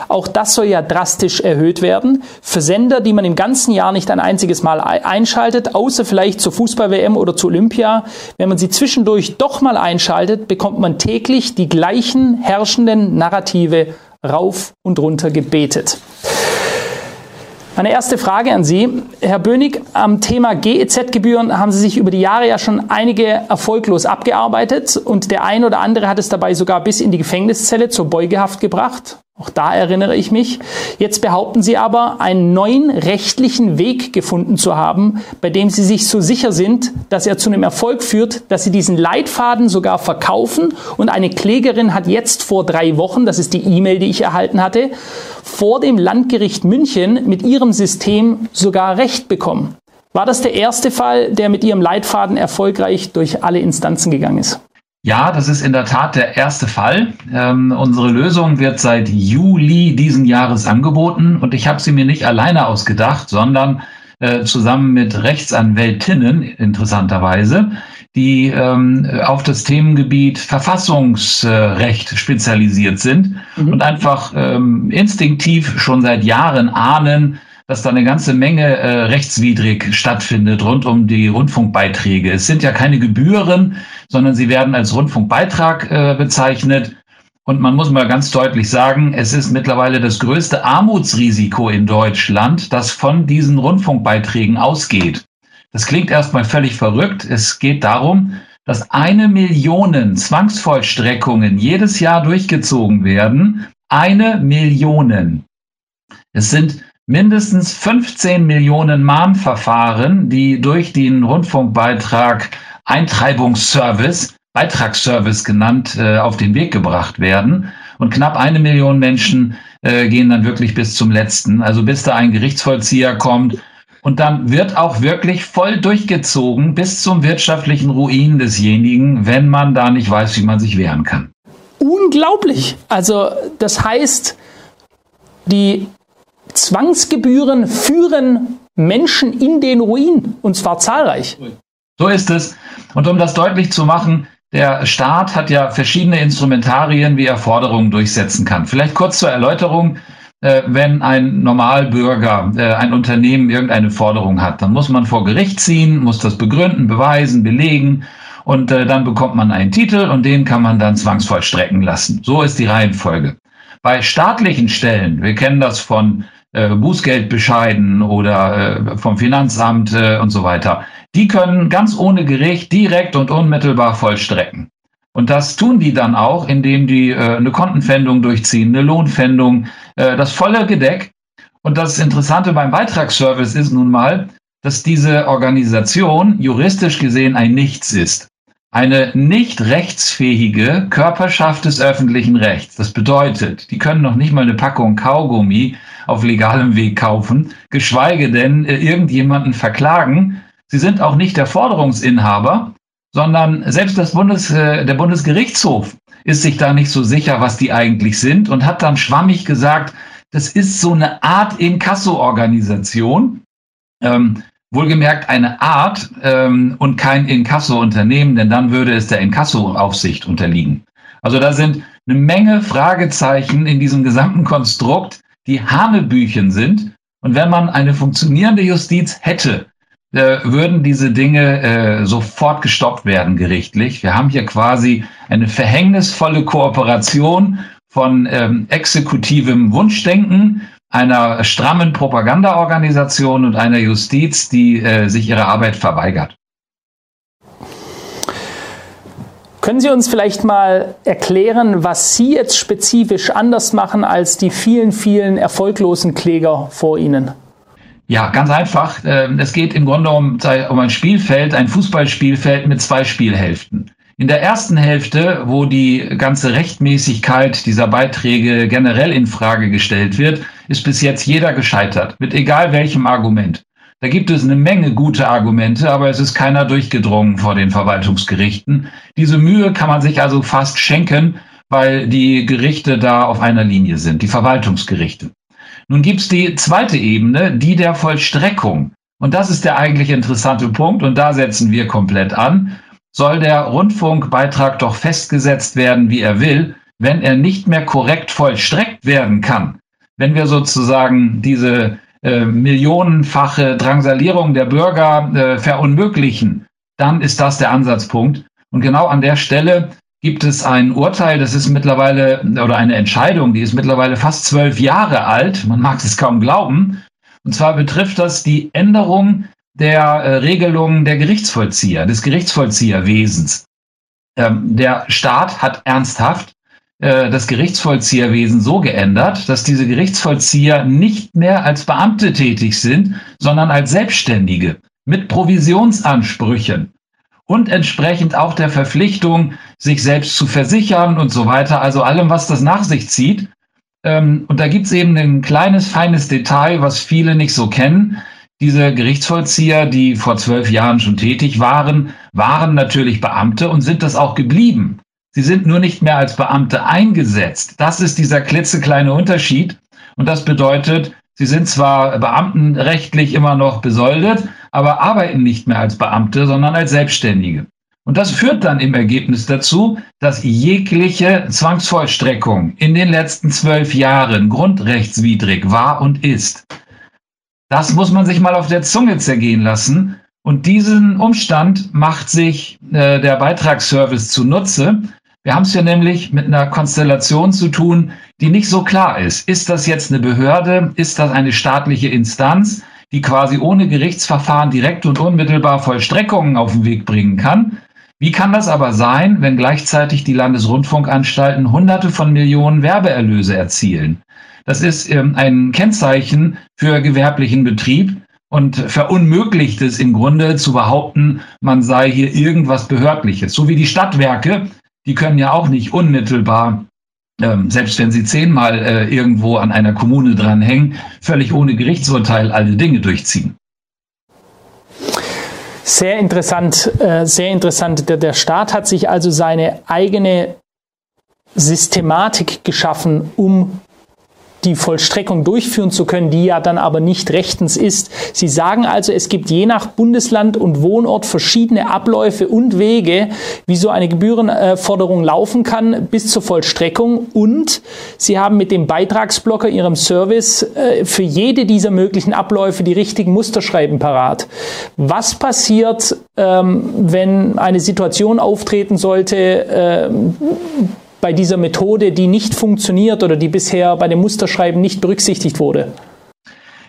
Auch das soll ja drastisch erhöht werden. Für Sender, die man im ganzen Jahr nicht ein einziges Mal einschaltet, außer vielleicht zur Fußball-WM oder zur Olympia. Wenn man sie zwischendurch doch mal einschaltet, bekommt man täglich die gleichen herrschenden Narrative rauf und runter gebetet. Meine erste Frage an Sie. Herr Bönig, am Thema GEZ-Gebühren haben Sie sich über die Jahre ja schon einige erfolglos abgearbeitet und der ein oder andere hat es dabei sogar bis in die Gefängniszelle zur Beugehaft gebracht. Auch da erinnere ich mich. Jetzt behaupten Sie aber, einen neuen rechtlichen Weg gefunden zu haben, bei dem Sie sich so sicher sind, dass er zu einem Erfolg führt, dass Sie diesen Leitfaden sogar verkaufen. Und eine Klägerin hat jetzt vor drei Wochen, das ist die E-Mail, die ich erhalten hatte, vor dem Landgericht München mit ihrem System sogar Recht bekommen. War das der erste Fall, der mit Ihrem Leitfaden erfolgreich durch alle Instanzen gegangen ist? Ja, das ist in der Tat der erste Fall. Ähm, unsere Lösung wird seit Juli diesen Jahres angeboten und ich habe sie mir nicht alleine ausgedacht, sondern äh, zusammen mit Rechtsanwältinnen, interessanterweise, die ähm, auf das Themengebiet Verfassungsrecht spezialisiert sind mhm. und einfach ähm, instinktiv schon seit Jahren ahnen, dass da eine ganze Menge äh, rechtswidrig stattfindet rund um die Rundfunkbeiträge. Es sind ja keine Gebühren, sondern sie werden als Rundfunkbeitrag äh, bezeichnet. Und man muss mal ganz deutlich sagen, es ist mittlerweile das größte Armutsrisiko in Deutschland, das von diesen Rundfunkbeiträgen ausgeht. Das klingt erstmal völlig verrückt. Es geht darum, dass eine Million Zwangsvollstreckungen jedes Jahr durchgezogen werden. Eine Million. Es sind mindestens 15 Millionen Mahnverfahren, die durch den Rundfunkbeitrag Eintreibungsservice, Beitragsservice genannt, äh, auf den Weg gebracht werden. Und knapp eine Million Menschen äh, gehen dann wirklich bis zum letzten, also bis da ein Gerichtsvollzieher kommt. Und dann wird auch wirklich voll durchgezogen bis zum wirtschaftlichen Ruin desjenigen, wenn man da nicht weiß, wie man sich wehren kann. Unglaublich. Also das heißt, die Zwangsgebühren führen Menschen in den Ruin, und zwar zahlreich. So ist es. Und um das deutlich zu machen, der Staat hat ja verschiedene Instrumentarien, wie er Forderungen durchsetzen kann. Vielleicht kurz zur Erläuterung. Äh, wenn ein Normalbürger, äh, ein Unternehmen irgendeine Forderung hat, dann muss man vor Gericht ziehen, muss das begründen, beweisen, belegen und äh, dann bekommt man einen Titel und den kann man dann zwangsvollstrecken lassen. So ist die Reihenfolge. Bei staatlichen Stellen, wir kennen das von äh, Bußgeldbescheiden oder äh, vom Finanzamt äh, und so weiter, die können ganz ohne Gericht direkt und unmittelbar vollstrecken. Und das tun die dann auch, indem die äh, eine Kontenpfändung durchziehen, eine Lohnpfändung, äh, das volle Gedeck. Und das Interessante beim Beitragsservice ist nun mal, dass diese Organisation juristisch gesehen ein Nichts ist. Eine nicht rechtsfähige Körperschaft des öffentlichen Rechts. Das bedeutet, die können noch nicht mal eine Packung Kaugummi auf legalem Weg kaufen, geschweige denn äh, irgendjemanden verklagen. Sie sind auch nicht der Forderungsinhaber, sondern selbst das Bundes, äh, der Bundesgerichtshof ist sich da nicht so sicher, was die eigentlich sind und hat dann schwammig gesagt, das ist so eine Art Inkasso-Organisation. Ähm, wohlgemerkt eine Art ähm, und kein Inkasso-Unternehmen, denn dann würde es der Inkasso-Aufsicht unterliegen. Also da sind eine Menge Fragezeichen in diesem gesamten Konstrukt, die Hanebüchen sind. Und wenn man eine funktionierende Justiz hätte, äh, würden diese Dinge äh, sofort gestoppt werden gerichtlich. Wir haben hier quasi eine verhängnisvolle Kooperation von ähm, exekutivem Wunschdenken, einer strammen Propagandaorganisation und einer Justiz, die äh, sich ihrer Arbeit verweigert. Können Sie uns vielleicht mal erklären, was Sie jetzt spezifisch anders machen als die vielen, vielen erfolglosen Kläger vor Ihnen? Ja, ganz einfach. Ähm, es geht im Grunde um, um ein Spielfeld, ein Fußballspielfeld mit zwei Spielhälften. In der ersten Hälfte, wo die ganze Rechtmäßigkeit dieser Beiträge generell in Frage gestellt wird, ist bis jetzt jeder gescheitert, mit egal welchem Argument. Da gibt es eine Menge gute Argumente, aber es ist keiner durchgedrungen vor den Verwaltungsgerichten. Diese Mühe kann man sich also fast schenken, weil die Gerichte da auf einer Linie sind, die Verwaltungsgerichte. Nun gibt es die zweite Ebene, die der Vollstreckung. Und das ist der eigentlich interessante Punkt und da setzen wir komplett an. Soll der Rundfunkbeitrag doch festgesetzt werden, wie er will, wenn er nicht mehr korrekt vollstreckt werden kann? Wenn wir sozusagen diese äh, millionenfache Drangsalierung der Bürger äh, verunmöglichen, dann ist das der Ansatzpunkt. Und genau an der Stelle gibt es ein Urteil, das ist mittlerweile, oder eine Entscheidung, die ist mittlerweile fast zwölf Jahre alt. Man mag es kaum glauben. Und zwar betrifft das die Änderung der äh, Regelungen der Gerichtsvollzieher, des Gerichtsvollzieherwesens. Ähm, der Staat hat ernsthaft das Gerichtsvollzieherwesen so geändert, dass diese Gerichtsvollzieher nicht mehr als Beamte tätig sind, sondern als Selbstständige mit Provisionsansprüchen und entsprechend auch der Verpflichtung, sich selbst zu versichern und so weiter, also allem, was das nach sich zieht. Ähm, und da gibt es eben ein kleines, feines Detail, was viele nicht so kennen. Diese Gerichtsvollzieher, die vor zwölf Jahren schon tätig waren, waren natürlich Beamte und sind das auch geblieben. Sie sind nur nicht mehr als Beamte eingesetzt. Das ist dieser klitzekleine Unterschied. Und das bedeutet, sie sind zwar beamtenrechtlich immer noch besoldet, aber arbeiten nicht mehr als Beamte, sondern als Selbstständige. Und das führt dann im Ergebnis dazu, dass jegliche Zwangsvollstreckung in den letzten zwölf Jahren grundrechtswidrig war und ist. Das muss man sich mal auf der Zunge zergehen lassen. Und diesen Umstand macht sich äh, der Beitragsservice zunutze wir haben es ja nämlich mit einer Konstellation zu tun, die nicht so klar ist. Ist das jetzt eine Behörde? Ist das eine staatliche Instanz, die quasi ohne Gerichtsverfahren direkt und unmittelbar Vollstreckungen auf den Weg bringen kann? Wie kann das aber sein, wenn gleichzeitig die Landesrundfunkanstalten Hunderte von Millionen Werbeerlöse erzielen? Das ist ähm, ein Kennzeichen für gewerblichen Betrieb und verunmöglicht es im Grunde zu behaupten, man sei hier irgendwas Behördliches. So wie die Stadtwerke die können ja auch nicht unmittelbar, ähm, selbst wenn sie zehnmal äh, irgendwo an einer Kommune dranhängen, völlig ohne Gerichtsurteil alle Dinge durchziehen. Sehr interessant, äh, sehr interessant. Der, der Staat hat sich also seine eigene Systematik geschaffen, um die Vollstreckung durchführen zu können, die ja dann aber nicht rechtens ist. Sie sagen also, es gibt je nach Bundesland und Wohnort verschiedene Abläufe und Wege, wie so eine Gebührenforderung laufen kann bis zur Vollstreckung. Und Sie haben mit dem Beitragsblocker Ihrem Service äh, für jede dieser möglichen Abläufe die richtigen Musterschreiben parat. Was passiert, ähm, wenn eine Situation auftreten sollte, ähm, bei dieser Methode, die nicht funktioniert oder die bisher bei dem Musterschreiben nicht berücksichtigt wurde?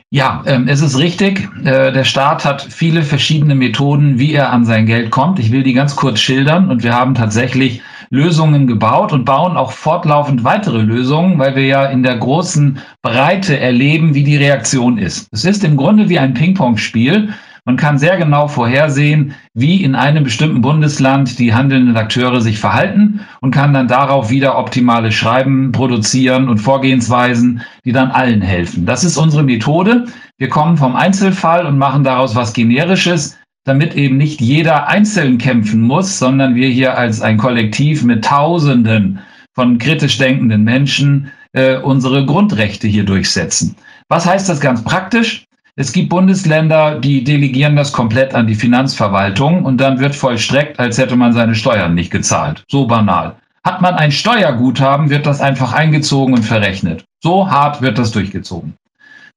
Ja, ähm, es ist richtig. Äh, der Staat hat viele verschiedene Methoden, wie er an sein Geld kommt. Ich will die ganz kurz schildern und wir haben tatsächlich Lösungen gebaut und bauen auch fortlaufend weitere Lösungen, weil wir ja in der großen Breite erleben, wie die Reaktion ist. Es ist im Grunde wie ein Ping-Pong-Spiel. Man kann sehr genau vorhersehen, wie in einem bestimmten Bundesland die handelnden Akteure sich verhalten und kann dann darauf wieder optimale Schreiben produzieren und Vorgehensweisen, die dann allen helfen. Das ist unsere Methode. Wir kommen vom Einzelfall und machen daraus was Generisches, damit eben nicht jeder einzeln kämpfen muss, sondern wir hier als ein Kollektiv mit Tausenden von kritisch denkenden Menschen äh, unsere Grundrechte hier durchsetzen. Was heißt das ganz praktisch? Es gibt Bundesländer, die delegieren das komplett an die Finanzverwaltung und dann wird vollstreckt, als hätte man seine Steuern nicht gezahlt. So banal. Hat man ein Steuerguthaben, wird das einfach eingezogen und verrechnet. So hart wird das durchgezogen.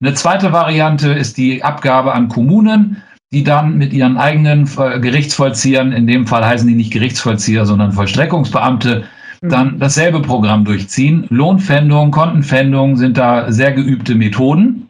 Eine zweite Variante ist die Abgabe an Kommunen, die dann mit ihren eigenen Gerichtsvollziehern, in dem Fall heißen die nicht Gerichtsvollzieher, sondern Vollstreckungsbeamte, dann dasselbe Programm durchziehen. Lohnpfändung, Kontenpfändung sind da sehr geübte Methoden.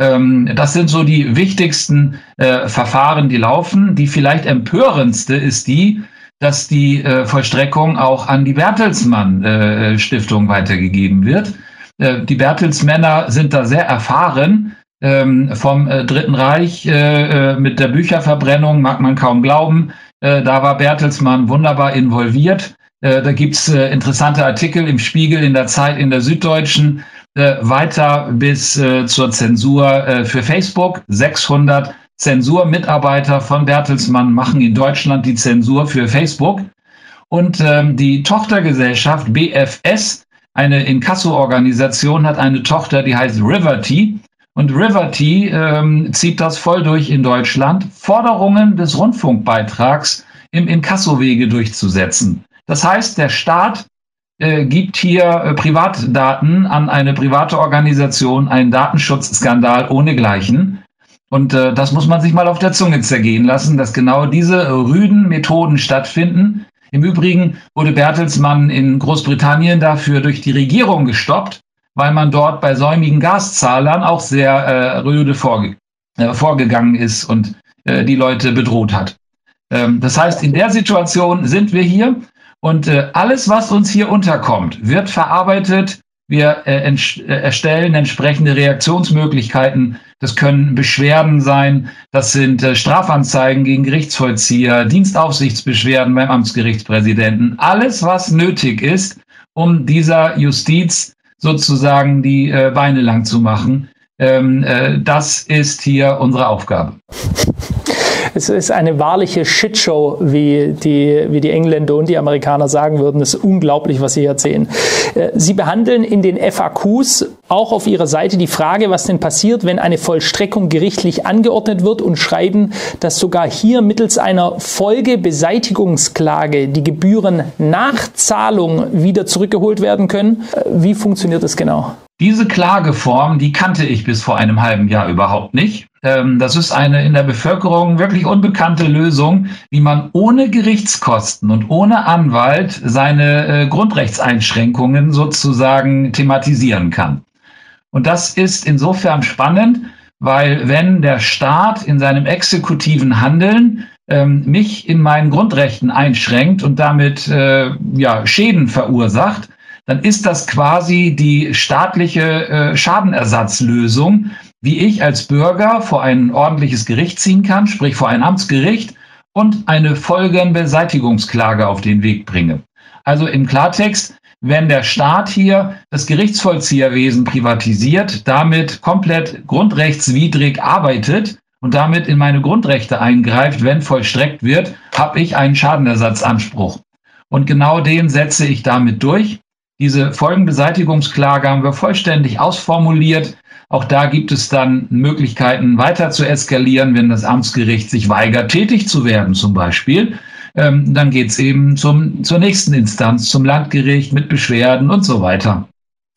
Ähm, das sind so die wichtigsten äh, Verfahren, die laufen. Die vielleicht empörendste ist die, dass die äh, Vollstreckung auch an die Bertelsmann äh, Stiftung weitergegeben wird. Äh, die Bertelsmänner sind da sehr erfahren. Ähm, vom äh, Dritten Reich äh, mit der Bücherverbrennung mag man kaum glauben. da war Bertelsmann wunderbar involviert. da gibt's interessante Artikel im Spiegel, in der Zeit, in der Süddeutschen äh, weiter bis äh, zur Zensur äh, für Facebook. 600 Zensurmitarbeiter von Bertelsmann machen in Deutschland die Zensur für Facebook. Und ähm, die Tochtergesellschaft BFS, eine Inkasso-Organisation, hat eine Tochter, die heißt Riverty. Und Riverty ähm, zieht das voll durch in Deutschland, Forderungen des Rundfunkbeitrags im Inkassowege durchzusetzen. Das heißt, der Staat äh, gibt hier äh, Privatdaten an eine private Organisation, einen Datenschutzskandal ohnegleichen. Und äh, das muss man sich mal auf der Zunge zergehen lassen, dass genau diese rüden Methoden stattfinden. Im Übrigen wurde Bertelsmann in Großbritannien dafür durch die Regierung gestoppt, weil man dort bei säumigen Gaszahlern auch sehr äh, rüde vorge äh, vorgegangen ist und äh, die Leute bedroht hat. Ähm, das heißt, in der Situation sind wir hier Und äh, alles, was uns hier unterkommt, wird verarbeitet. Wir äh, äh, erstellen entsprechende Reaktionsmöglichkeiten. Das können Beschwerden sein, das sind äh, Strafanzeigen gegen Gerichtsvollzieher, Dienstaufsichtsbeschwerden beim Amtsgerichtspräsidenten. Alles, was nötig ist, um dieser Justiz sozusagen die äh, Beine lang zu machen. Ähm, äh, das ist hier unsere Aufgabe. Es ist eine wahrliche Shitshow, wie die, wie die Engländer und die Amerikaner sagen würden. Es ist unglaublich, was Sie erzählen. Äh, Sie behandeln in den FAQs auch auf Ihrer Seite die Frage, was denn passiert, wenn eine Vollstreckung gerichtlich angeordnet wird und schreiben, dass sogar hier mittels einer Folgebeseitigungsklage die Gebühren nach Zahlung wieder zurückgeholt werden können. Äh, wie funktioniert das genau? Diese Klageform, die kannte ich bis vor einem halben Jahr überhaupt nicht. Ähm, das ist eine in der Bevölkerung wirklich unbekannte Lösung, wie man ohne Gerichtskosten und ohne Anwalt seine äh, Grundrechtseinschränkungen sozusagen thematisieren kann. Und das ist insofern spannend, weil wenn der Staat in seinem exekutiven Handeln ähm, mich in meinen Grundrechten einschränkt und damit äh, ja, Schäden verursacht, dann ist das quasi die staatliche äh, Schadenersatzlösung, wie ich als Bürger vor ein ordentliches Gericht ziehen kann, sprich vor ein Amtsgericht und eine Folgenbeseitigungsklage auf den Weg bringe. Also im Klartext, wenn der Staat hier das Gerichtsvollzieherwesen privatisiert, damit komplett grundrechtswidrig arbeitet und damit in meine Grundrechte eingreift, wenn vollstreckt wird, habe ich einen Schadenersatzanspruch. Und genau den setze ich damit durch. Diese Folgenbeseitigungsklage haben wir vollständig ausformuliert. Auch da gibt es dann Möglichkeiten, weiter zu eskalieren, wenn das Amtsgericht sich weigert, tätig zu werden zum Beispiel. Ähm, dann geht es eben zum, zur nächsten Instanz, zum Landgericht mit Beschwerden und so weiter.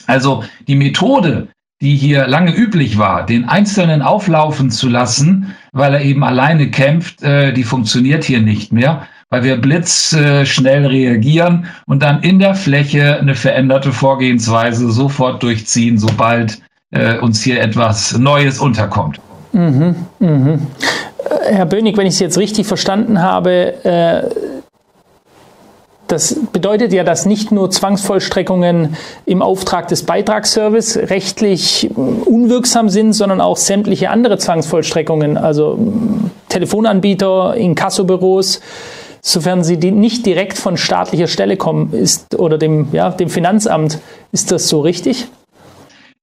Also die Methode, die hier lange üblich war, den Einzelnen auflaufen zu lassen, weil er eben alleine kämpft, äh, die funktioniert hier nicht mehr weil wir blitzschnell reagieren und dann in der Fläche eine veränderte Vorgehensweise sofort durchziehen, sobald äh, uns hier etwas Neues unterkommt. Mhm, mh. Herr Bönig, wenn ich Sie jetzt richtig verstanden habe, äh, das bedeutet ja, dass nicht nur Zwangsvollstreckungen im Auftrag des Beitragsservice rechtlich unwirksam sind, sondern auch sämtliche andere Zwangsvollstreckungen, also Telefonanbieter, Inkassobüros, sofern sie nicht direkt von staatlicher Stelle kommen, ist oder dem, ja, dem Finanzamt, ist das so richtig?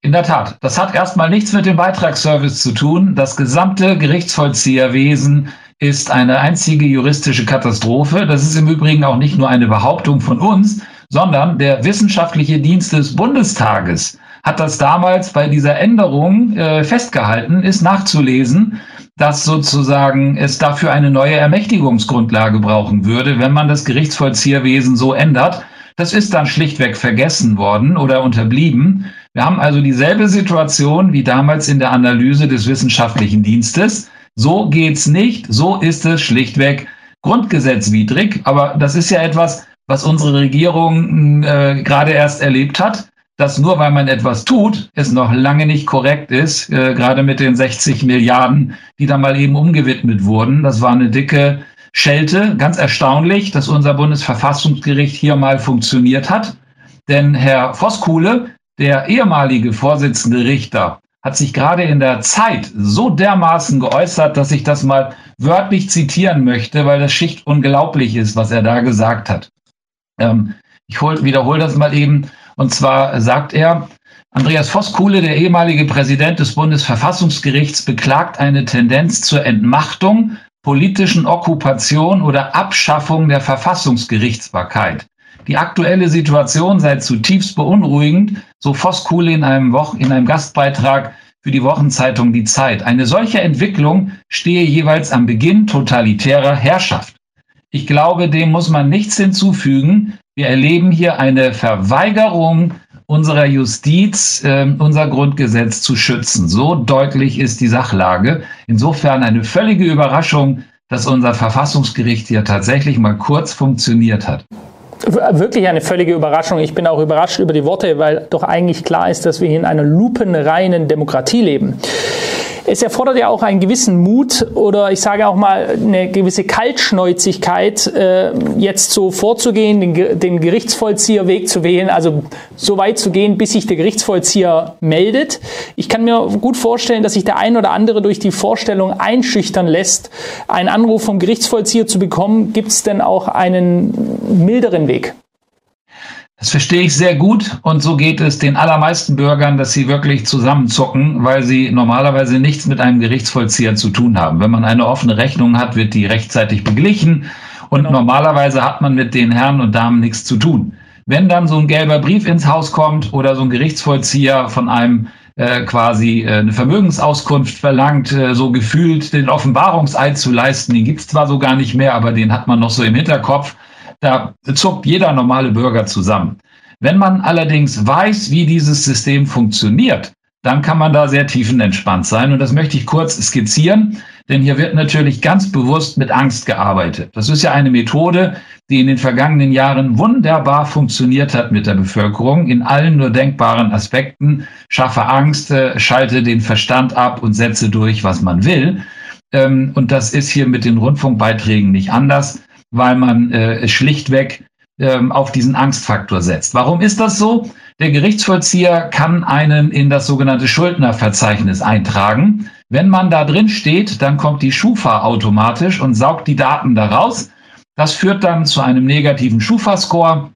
In der Tat. Das hat erstmal nichts mit dem Beitragsservice zu tun. Das gesamte Gerichtsvollzieherwesen ist eine einzige juristische Katastrophe. Das ist im Übrigen auch nicht nur eine Behauptung von uns, sondern der wissenschaftliche Dienst des Bundestages hat das damals bei dieser Änderung äh, festgehalten, ist nachzulesen dass sozusagen es dafür eine neue Ermächtigungsgrundlage brauchen würde, wenn man das Gerichtsvollzieherwesen so ändert. Das ist dann schlichtweg vergessen worden oder unterblieben. Wir haben also dieselbe Situation wie damals in der Analyse des wissenschaftlichen Dienstes. So geht's nicht, so ist es schlichtweg grundgesetzwidrig. Aber das ist ja etwas, was unsere Regierung äh, gerade erst erlebt hat dass nur weil man etwas tut, es noch lange nicht korrekt ist, äh, gerade mit den 60 Milliarden, die da mal eben umgewidmet wurden. Das war eine dicke Schelte. Ganz erstaunlich, dass unser Bundesverfassungsgericht hier mal funktioniert hat. Denn Herr Voskuhle, der ehemalige Vorsitzende Richter, hat sich gerade in der Zeit so dermaßen geäußert, dass ich das mal wörtlich zitieren möchte, weil das schicht unglaublich ist, was er da gesagt hat. Ähm, ich wiederhole das mal eben. Und zwar sagt er, Andreas Voskuhle, der ehemalige Präsident des Bundesverfassungsgerichts, beklagt eine Tendenz zur Entmachtung, politischen Okkupation oder Abschaffung der Verfassungsgerichtsbarkeit. Die aktuelle Situation sei zutiefst beunruhigend, so Voskuhle in einem, Woch in einem Gastbeitrag für die Wochenzeitung Die Zeit. Eine solche Entwicklung stehe jeweils am Beginn totalitärer Herrschaft. Ich glaube, dem muss man nichts hinzufügen. Wir erleben hier eine Verweigerung unserer Justiz, äh, unser Grundgesetz zu schützen. So deutlich ist die Sachlage. Insofern eine völlige Überraschung, dass unser Verfassungsgericht hier tatsächlich mal kurz funktioniert hat. Wirklich eine völlige Überraschung. Ich bin auch überrascht über die Worte, weil doch eigentlich klar ist, dass wir hier in einer lupenreinen Demokratie leben. Es erfordert ja auch einen gewissen Mut oder ich sage auch mal eine gewisse Kaltschnäuzigkeit, äh, jetzt so vorzugehen, den, den Gerichtsvollzieherweg zu wählen, also so weit zu gehen, bis sich der Gerichtsvollzieher meldet. Ich kann mir gut vorstellen, dass sich der ein oder andere durch die Vorstellung einschüchtern lässt, einen Anruf vom Gerichtsvollzieher zu bekommen. Gibt es denn auch einen milderen Weg? Das verstehe ich sehr gut und so geht es den allermeisten Bürgern, dass sie wirklich zusammenzucken, weil sie normalerweise nichts mit einem Gerichtsvollzieher zu tun haben. Wenn man eine offene Rechnung hat, wird die rechtzeitig beglichen und genau. normalerweise hat man mit den Herren und Damen nichts zu tun. Wenn dann so ein gelber Brief ins Haus kommt oder so ein Gerichtsvollzieher von einem äh, quasi äh, eine Vermögensauskunft verlangt, äh, so gefühlt den Offenbarungseid zu leisten, den gibt es zwar so gar nicht mehr, aber den hat man noch so im Hinterkopf da zuckt jeder normale Bürger zusammen. Wenn man allerdings weiß, wie dieses System funktioniert, dann kann man da sehr tiefenentspannt sein. Und das möchte ich kurz skizzieren, denn hier wird natürlich ganz bewusst mit Angst gearbeitet. Das ist ja eine Methode, die in den vergangenen Jahren wunderbar funktioniert hat mit der Bevölkerung in allen nur denkbaren Aspekten. Schaffe Angst, äh, schalte den Verstand ab und setze durch, was man will. Ähm, und das ist hier mit den Rundfunkbeiträgen nicht anders weil man äh, schlichtweg ähm, auf diesen Angstfaktor setzt. Warum ist das so? Der Gerichtsvollzieher kann einen in das sogenannte Schuldnerverzeichnis eintragen. Wenn man da drin steht, dann kommt die Schufa automatisch und saugt die Daten daraus. Das führt dann zu einem negativen Schufa-Score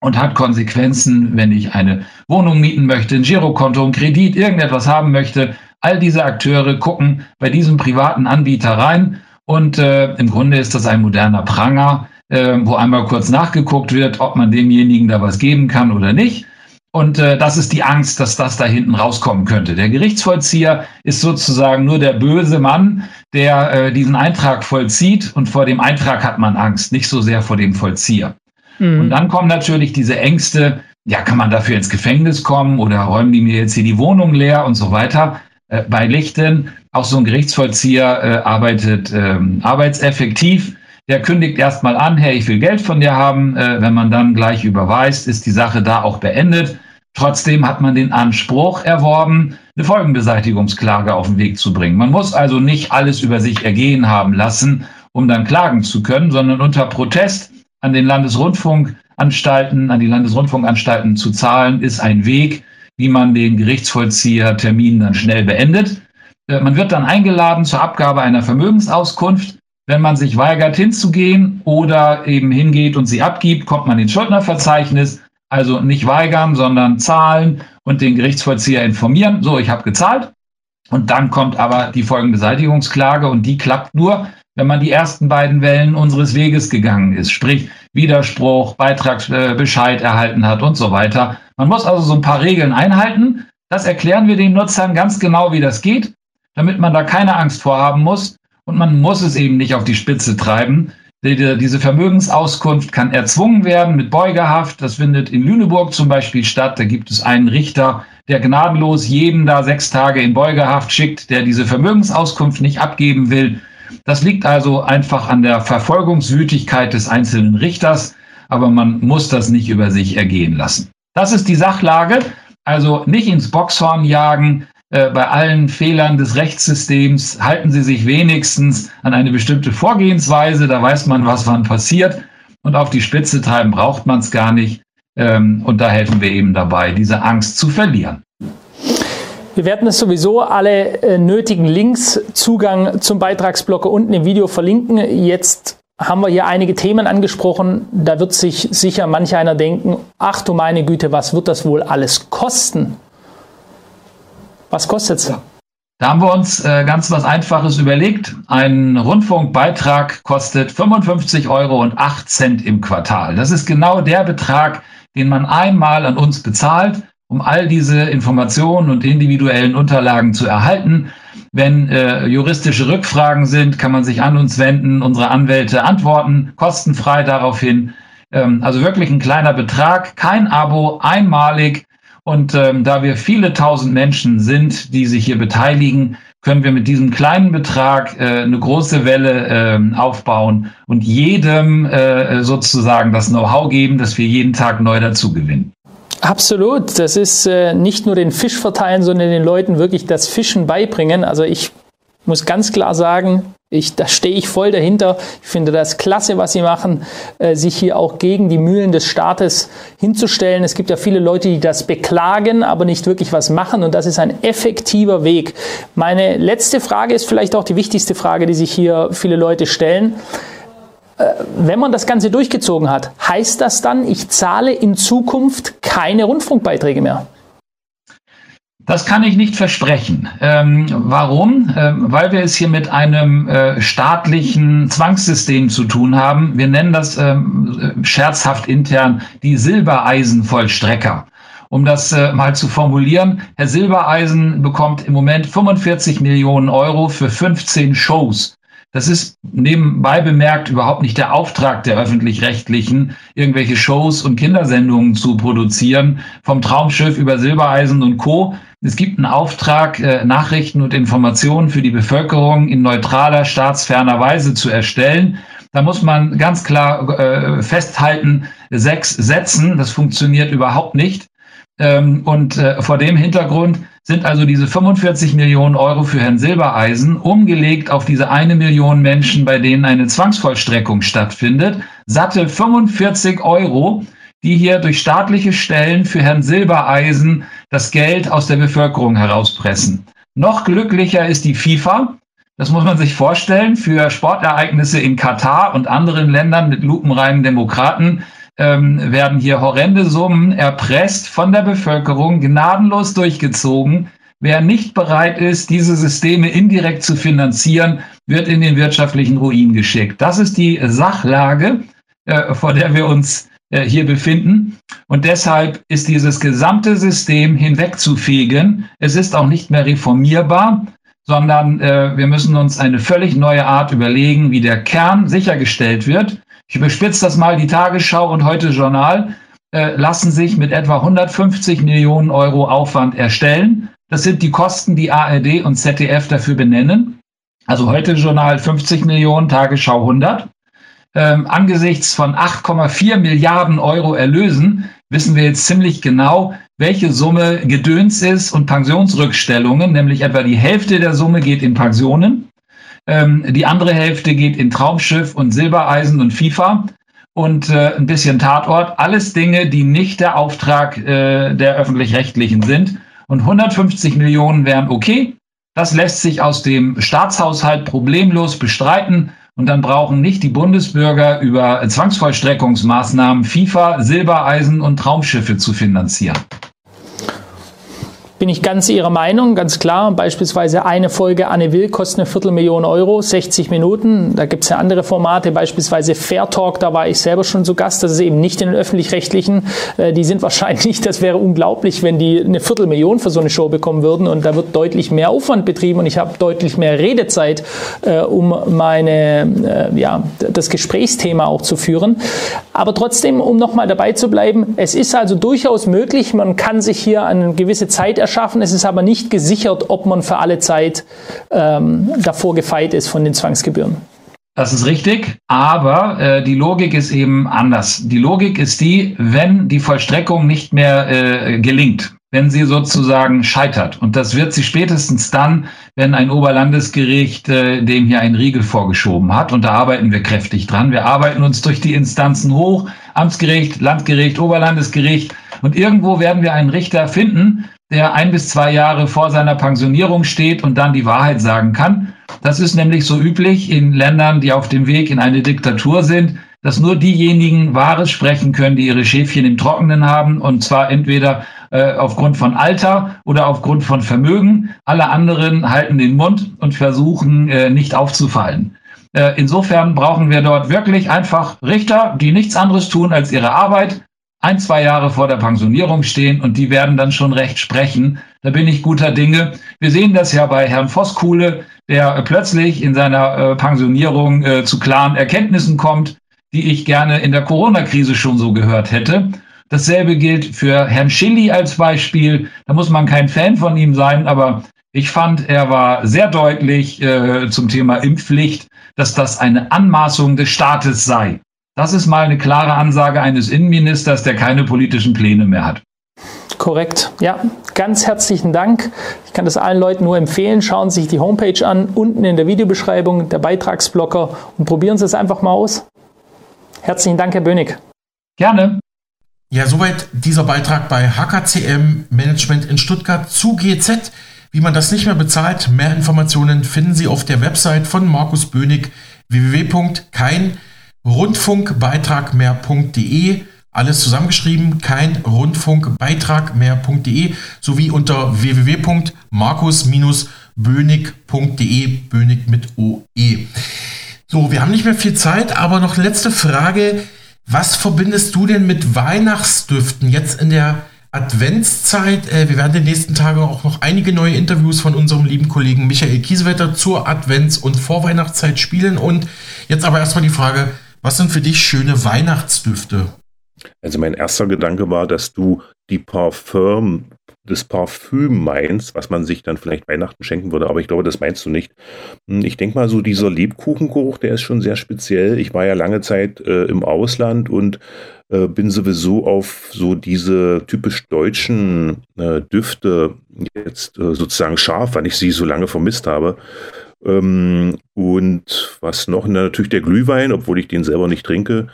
und hat Konsequenzen, wenn ich eine Wohnung mieten möchte, ein Girokonto, ein Kredit, irgendetwas haben möchte. All diese Akteure gucken bei diesem privaten Anbieter rein und äh, im Grunde ist das ein moderner Pranger, äh, wo einmal kurz nachgeguckt wird, ob man demjenigen da was geben kann oder nicht. Und äh, das ist die Angst, dass das da hinten rauskommen könnte. Der Gerichtsvollzieher ist sozusagen nur der böse Mann, der äh, diesen Eintrag vollzieht. Und vor dem Eintrag hat man Angst, nicht so sehr vor dem Vollzieher. Mhm. Und dann kommen natürlich diese Ängste, ja, kann man dafür ins Gefängnis kommen oder räumen die mir jetzt hier die Wohnung leer und so weiter. Äh, bei Lichten auch so ein Gerichtsvollzieher äh, arbeitet ähm, arbeitseffektiv. Der kündigt erstmal an, hey, ich will Geld von dir haben. Äh, wenn man dann gleich überweist, ist die Sache da auch beendet. Trotzdem hat man den Anspruch erworben, eine Folgenbeseitigungsklage auf den Weg zu bringen. Man muss also nicht alles über sich ergehen haben lassen, um dann klagen zu können, sondern unter Protest an den Landesrundfunkanstalten, an die Landesrundfunkanstalten zu zahlen, ist ein Weg, wie man den Gerichtsvollziehertermin dann schnell beendet. Äh, man wird dann eingeladen zur Abgabe einer Vermögensauskunft. Wenn man sich weigert hinzugehen oder eben hingeht und sie abgibt, kommt man ins Schuldnerverzeichnis. Also nicht weigern, sondern zahlen und den Gerichtsvollzieher informieren. So, ich habe gezahlt. Und dann kommt aber die Folgenbeseitigungsklage und die klappt nur, wenn man die ersten beiden Wellen unseres Weges gegangen ist. Sprich, Widerspruch, Beitragsbescheid erhalten hat und so weiter. Man muss also so ein paar Regeln einhalten. Das erklären wir den Nutzern ganz genau, wie das geht damit man da keine Angst vorhaben muss. Und man muss es eben nicht auf die Spitze treiben. Diese Vermögensauskunft kann erzwungen werden mit Beugehaft. Das findet in Lüneburg zum Beispiel statt. Da gibt es einen Richter, der gnadenlos jeden da sechs Tage in Beugehaft schickt, der diese Vermögensauskunft nicht abgeben will. Das liegt also einfach an der Verfolgungswütigkeit des einzelnen Richters, aber man muss das nicht über sich ergehen lassen. Das ist die Sachlage. Also nicht ins Boxhorn jagen, äh, bei allen Fehlern des Rechtssystems halten Sie sich wenigstens an eine bestimmte Vorgehensweise, da weiß man, was wann passiert. Und auf die Spitze treiben braucht man es gar nicht. Ähm, und da helfen wir eben dabei, diese Angst zu verlieren. Wir werden es sowieso alle äh, nötigen Links, Zugang zum Beitragsblocker unten im Video verlinken. Jetzt haben wir hier einige Themen angesprochen. Da wird sich sicher manch einer denken, ach du meine Güte, was wird das wohl alles kosten? Was kostet es? Da haben wir uns äh, ganz was Einfaches überlegt. Ein Rundfunkbeitrag kostet 55 Euro und 8 Cent im Quartal. Das ist genau der Betrag, den man einmal an uns bezahlt, um all diese Informationen und individuellen Unterlagen zu erhalten. Wenn äh, juristische Rückfragen sind, kann man sich an uns wenden. Unsere Anwälte antworten kostenfrei daraufhin. Ähm, also wirklich ein kleiner Betrag, kein Abo, einmalig und ähm, da wir viele tausend Menschen sind, die sich hier beteiligen, können wir mit diesem kleinen Betrag äh, eine große Welle äh, aufbauen und jedem äh, sozusagen das Know-how geben, dass wir jeden Tag neu dazu gewinnen. Absolut. Das ist äh, nicht nur den Fisch verteilen, sondern den Leuten wirklich das Fischen beibringen. Also ich muss ganz klar sagen, ich, da stehe ich voll dahinter. Ich finde das klasse, was Sie machen, äh, sich hier auch gegen die Mühlen des Staates hinzustellen. Es gibt ja viele Leute, die das beklagen, aber nicht wirklich was machen. Und das ist ein effektiver Weg. Meine letzte Frage ist vielleicht auch die wichtigste Frage, die sich hier viele Leute stellen. Äh, wenn man das Ganze durchgezogen hat, heißt das dann, ich zahle in Zukunft keine Rundfunkbeiträge mehr? Das kann ich nicht versprechen. Ähm, warum? Ähm, weil wir es hier mit einem äh, staatlichen Zwangssystem zu tun haben. Wir nennen das ähm, scherzhaft intern die Silbereisenvollstrecker. Um das äh, mal zu formulieren, Herr Silbereisen bekommt im Moment 45 Millionen Euro für 15 Shows. Das ist nebenbei bemerkt überhaupt nicht der Auftrag der öffentlich-rechtlichen, irgendwelche Shows und Kindersendungen zu produzieren, vom Traumschiff über Silbereisen und Co. Es gibt einen Auftrag, äh, Nachrichten und Informationen für die Bevölkerung in neutraler, staatsferner Weise zu erstellen. Da muss man ganz klar äh, festhalten, sechs Sätzen, das funktioniert überhaupt nicht. Ähm, und äh, vor dem Hintergrund sind also diese 45 Millionen Euro für Herrn Silbereisen umgelegt auf diese eine Million Menschen, bei denen eine Zwangsvollstreckung stattfindet. Satte 45 Euro, die hier durch staatliche Stellen für Herrn Silbereisen das Geld aus der Bevölkerung herauspressen. Noch glücklicher ist die FIFA. Das muss man sich vorstellen. Für Sportereignisse in Katar und anderen Ländern mit lupenreinen Demokraten ähm, werden hier horrende Summen erpresst von der Bevölkerung, gnadenlos durchgezogen. Wer nicht bereit ist, diese Systeme indirekt zu finanzieren, wird in den wirtschaftlichen Ruin geschickt. Das ist die Sachlage, äh, vor der wir uns hier befinden. Und deshalb ist dieses gesamte System hinwegzufegen. Es ist auch nicht mehr reformierbar, sondern äh, wir müssen uns eine völlig neue Art überlegen, wie der Kern sichergestellt wird. Ich überspitze das mal, die Tagesschau und heute Journal äh, lassen sich mit etwa 150 Millionen Euro Aufwand erstellen. Das sind die Kosten, die ARD und ZDF dafür benennen. Also heute Journal 50 Millionen, Tagesschau 100. Ähm, angesichts von 8,4 Milliarden Euro Erlösen wissen wir jetzt ziemlich genau, welche Summe Gedöns ist und Pensionsrückstellungen, nämlich etwa die Hälfte der Summe geht in Pensionen ähm, die andere Hälfte geht in Traumschiff und Silbereisen und FIFA und äh, ein bisschen Tatort. Alles Dinge, die nicht der Auftrag äh, der öffentlich-rechtlichen sind. Und 150 Millionen wären okay. Das lässt sich aus dem Staatshaushalt problemlos bestreiten. Und dann brauchen nicht die Bundesbürger über Zwangsvollstreckungsmaßnahmen FIFA, Silbereisen und Traumschiffe zu finanzieren bin ich ganz Ihrer Meinung, ganz klar. Beispielsweise eine Folge Anne Will kostet eine Viertelmillion Euro, 60 Minuten. Da gibt es ja andere Formate, beispielsweise Fair Talk, da war ich selber schon zu Gast. Das ist eben nicht in den öffentlich-rechtlichen. Äh, die sind wahrscheinlich, das wäre unglaublich, wenn die eine Viertelmillion für so eine Show bekommen würden. Und da wird deutlich mehr Aufwand betrieben und ich habe deutlich mehr Redezeit, äh, um meine, äh, ja, das Gesprächsthema auch zu führen. Aber trotzdem, um nochmal dabei zu bleiben, es ist also durchaus möglich, man kann sich hier eine gewisse Zeit erschaffen. Es ist aber nicht gesichert, ob man für alle Zeit ähm, davor gefeit ist von den Zwangsgebühren. Das ist richtig, aber äh, die Logik ist eben anders. Die Logik ist die, wenn die Vollstreckung nicht mehr äh, gelingt, wenn sie sozusagen scheitert. Und das wird sie spätestens dann, wenn ein Oberlandesgericht äh, dem hier einen Riegel vorgeschoben hat. Und da arbeiten wir kräftig dran. Wir arbeiten uns durch die Instanzen hoch, Amtsgericht, Landgericht, Oberlandesgericht. Und irgendwo werden wir einen Richter finden, der ein bis zwei Jahre vor seiner Pensionierung steht und dann die Wahrheit sagen kann. Das ist nämlich so üblich in Ländern, die auf dem Weg in eine Diktatur sind, dass nur diejenigen Wahres sprechen können, die ihre Schäfchen im Trockenen haben, und zwar entweder äh, aufgrund von Alter oder aufgrund von Vermögen. Alle anderen halten den Mund und versuchen äh, nicht aufzufallen. Äh, insofern brauchen wir dort wirklich einfach Richter, die nichts anderes tun als ihre Arbeit, ein, zwei Jahre vor der Pensionierung stehen und die werden dann schon recht sprechen. Da bin ich guter Dinge. Wir sehen das ja bei Herrn Voskuhle, der plötzlich in seiner äh, Pensionierung äh, zu klaren Erkenntnissen kommt, die ich gerne in der Corona-Krise schon so gehört hätte. Dasselbe gilt für Herrn Schilly als Beispiel. Da muss man kein Fan von ihm sein, aber ich fand, er war sehr deutlich äh, zum Thema Impfpflicht, dass das eine Anmaßung des Staates sei. Das ist mal eine klare Ansage eines Innenministers, der keine politischen Pläne mehr hat. Korrekt. Ja, ganz herzlichen Dank. Ich kann das allen Leuten nur empfehlen. Schauen Sie sich die Homepage an, unten in der Videobeschreibung, der Beitragsblocker und probieren Sie es einfach mal aus. Herzlichen Dank, Herr Bönig. Gerne. Ja, soweit dieser Beitrag bei HKCM Management in Stuttgart zu GZ. Wie man das nicht mehr bezahlt, mehr Informationen finden Sie auf der Website von Markus Bönig www.keinrundfunkbeitrag mehr.de. Alles zusammengeschrieben, kein Rundfunkbeitrag mehr.de sowie unter www.markus-bönig.de, Bönig mit OE. So, wir haben nicht mehr viel Zeit, aber noch letzte Frage. Was verbindest du denn mit Weihnachtsdüften jetzt in der Adventszeit? Äh, wir werden in den nächsten Tagen auch noch einige neue Interviews von unserem lieben Kollegen Michael Kiesewetter zur Advents- und Vorweihnachtszeit spielen. Und jetzt aber erstmal die Frage, was sind für dich schöne Weihnachtsdüfte? Also mein erster Gedanke war, dass du die Parfüm des Parfüm meinst, was man sich dann vielleicht Weihnachten schenken würde, aber ich glaube, das meinst du nicht. Hm, ich denke mal, so dieser Lebkuchengeruch, der ist schon sehr speziell. Ich war ja lange Zeit äh, im Ausland und äh, bin sowieso auf so diese typisch deutschen äh, Düfte jetzt äh, sozusagen scharf, weil ich sie so lange vermisst habe. Ähm, und was noch? Na, natürlich der Glühwein, obwohl ich den selber nicht trinke.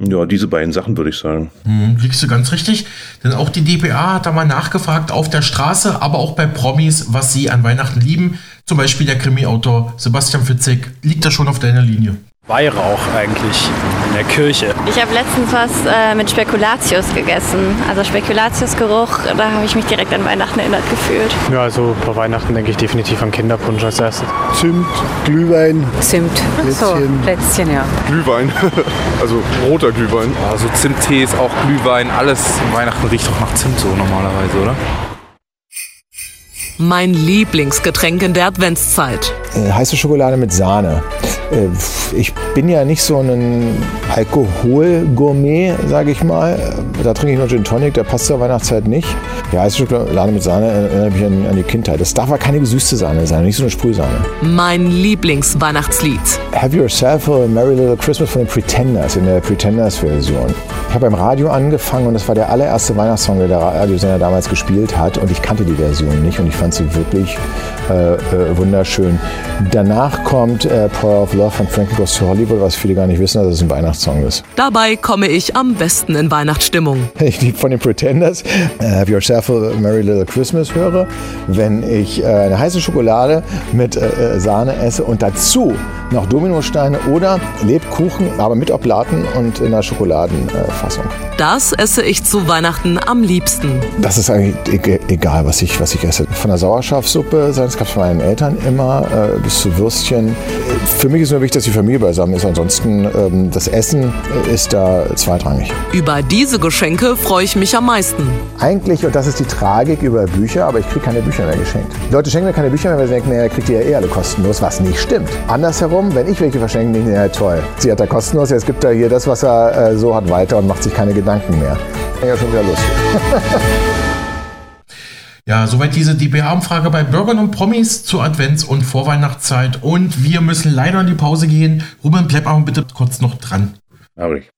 Ja, diese beiden Sachen würde ich sagen. Hm, liegst du ganz richtig. Denn auch die DPA hat da mal nachgefragt auf der Straße, aber auch bei Promis, was sie an Weihnachten lieben. Zum Beispiel der Krimi-Autor Sebastian Fitzek liegt da schon auf deiner Linie. Weihrauch eigentlich in der Kirche. Ich habe letztens was äh, mit Spekulatius gegessen. Also Spekulatiusgeruch, da habe ich mich direkt an Weihnachten erinnert gefühlt. Ja, also bei Weihnachten denke ich definitiv an Kinderpunsch als erstes. Zimt, Glühwein. Zimt. Plätzchen. So, Plätzchen, ja. Glühwein. also roter Glühwein. Also Zimttee ist auch Glühwein. Alles Weihnachten riecht doch nach Zimt so normalerweise, oder? Mein Lieblingsgetränk in der Adventszeit. Äh, heiße Schokolade mit Sahne. Äh, ich bin ja nicht so ein Alkoholgourmet, sage ich mal. Da trinke ich nur Gin Tonic, der passt zur Weihnachtszeit nicht. Ja, heiße Schokolade mit Sahne erinnert mich an, an die Kindheit. Das darf aber keine gesüßte Sahne sein, nicht so eine Sprühsahne. Mein Lieblingsweihnachtslied. Have Yourself a Merry Little Christmas von den Pretenders in der Pretenders-Version. Ich habe beim Radio angefangen und das war der allererste Weihnachtssong, der der Radiosender damals gespielt hat und ich kannte die Version nicht und ich fand sie wirklich äh, äh, wunderschön. Danach kommt äh, Power of Love von Frankie Goes to Hollywood, was viele gar nicht wissen, dass es ein Weihnachtssong ist. Dabei komme ich am besten in Weihnachtsstimmung. Ich liebe von den Pretenders Have Yourself a Merry Little Christmas höre, wenn ich äh, eine heiße Schokolade mit äh, äh, Sahne esse und dazu noch Dominosteine oder Lebkuchen, aber mit Oblaten und in einer Schokoladenfassung. Das esse ich zu Weihnachten am liebsten. Das ist eigentlich egal, was ich, was ich esse. Von der Sauerschafsuppe, das gab es von meinen Eltern immer, äh, bis zu Würstchen. Für mich ist nur wichtig, dass die Familie beisammen ist. Ansonsten, ähm, das Essen ist da zweitrangig. Über diese Geschenke freue ich mich am meisten. Eigentlich, und das ist die Tragik über Bücher, aber ich kriege keine Bücher mehr geschenkt. Die Leute schenken mir keine Bücher mehr, weil sie denken, naja, kriegt ihr ja eh alle kostenlos, was nicht stimmt. Andersherum, wenn ich welche verschenke, denke ich, ja toll. Sie hat da kostenlos, jetzt gibt er hier das, was er äh, so hat, weiter und macht sich keine Gedanken mehr. Ja, schon wieder lustig. Ja, soweit diese DPA-Umfrage bei Bürgern und Promis zur Advents- und Vorweihnachtszeit. Und wir müssen leider in die Pause gehen. Ruben, bleib aber bitte kurz noch dran. Aber ich.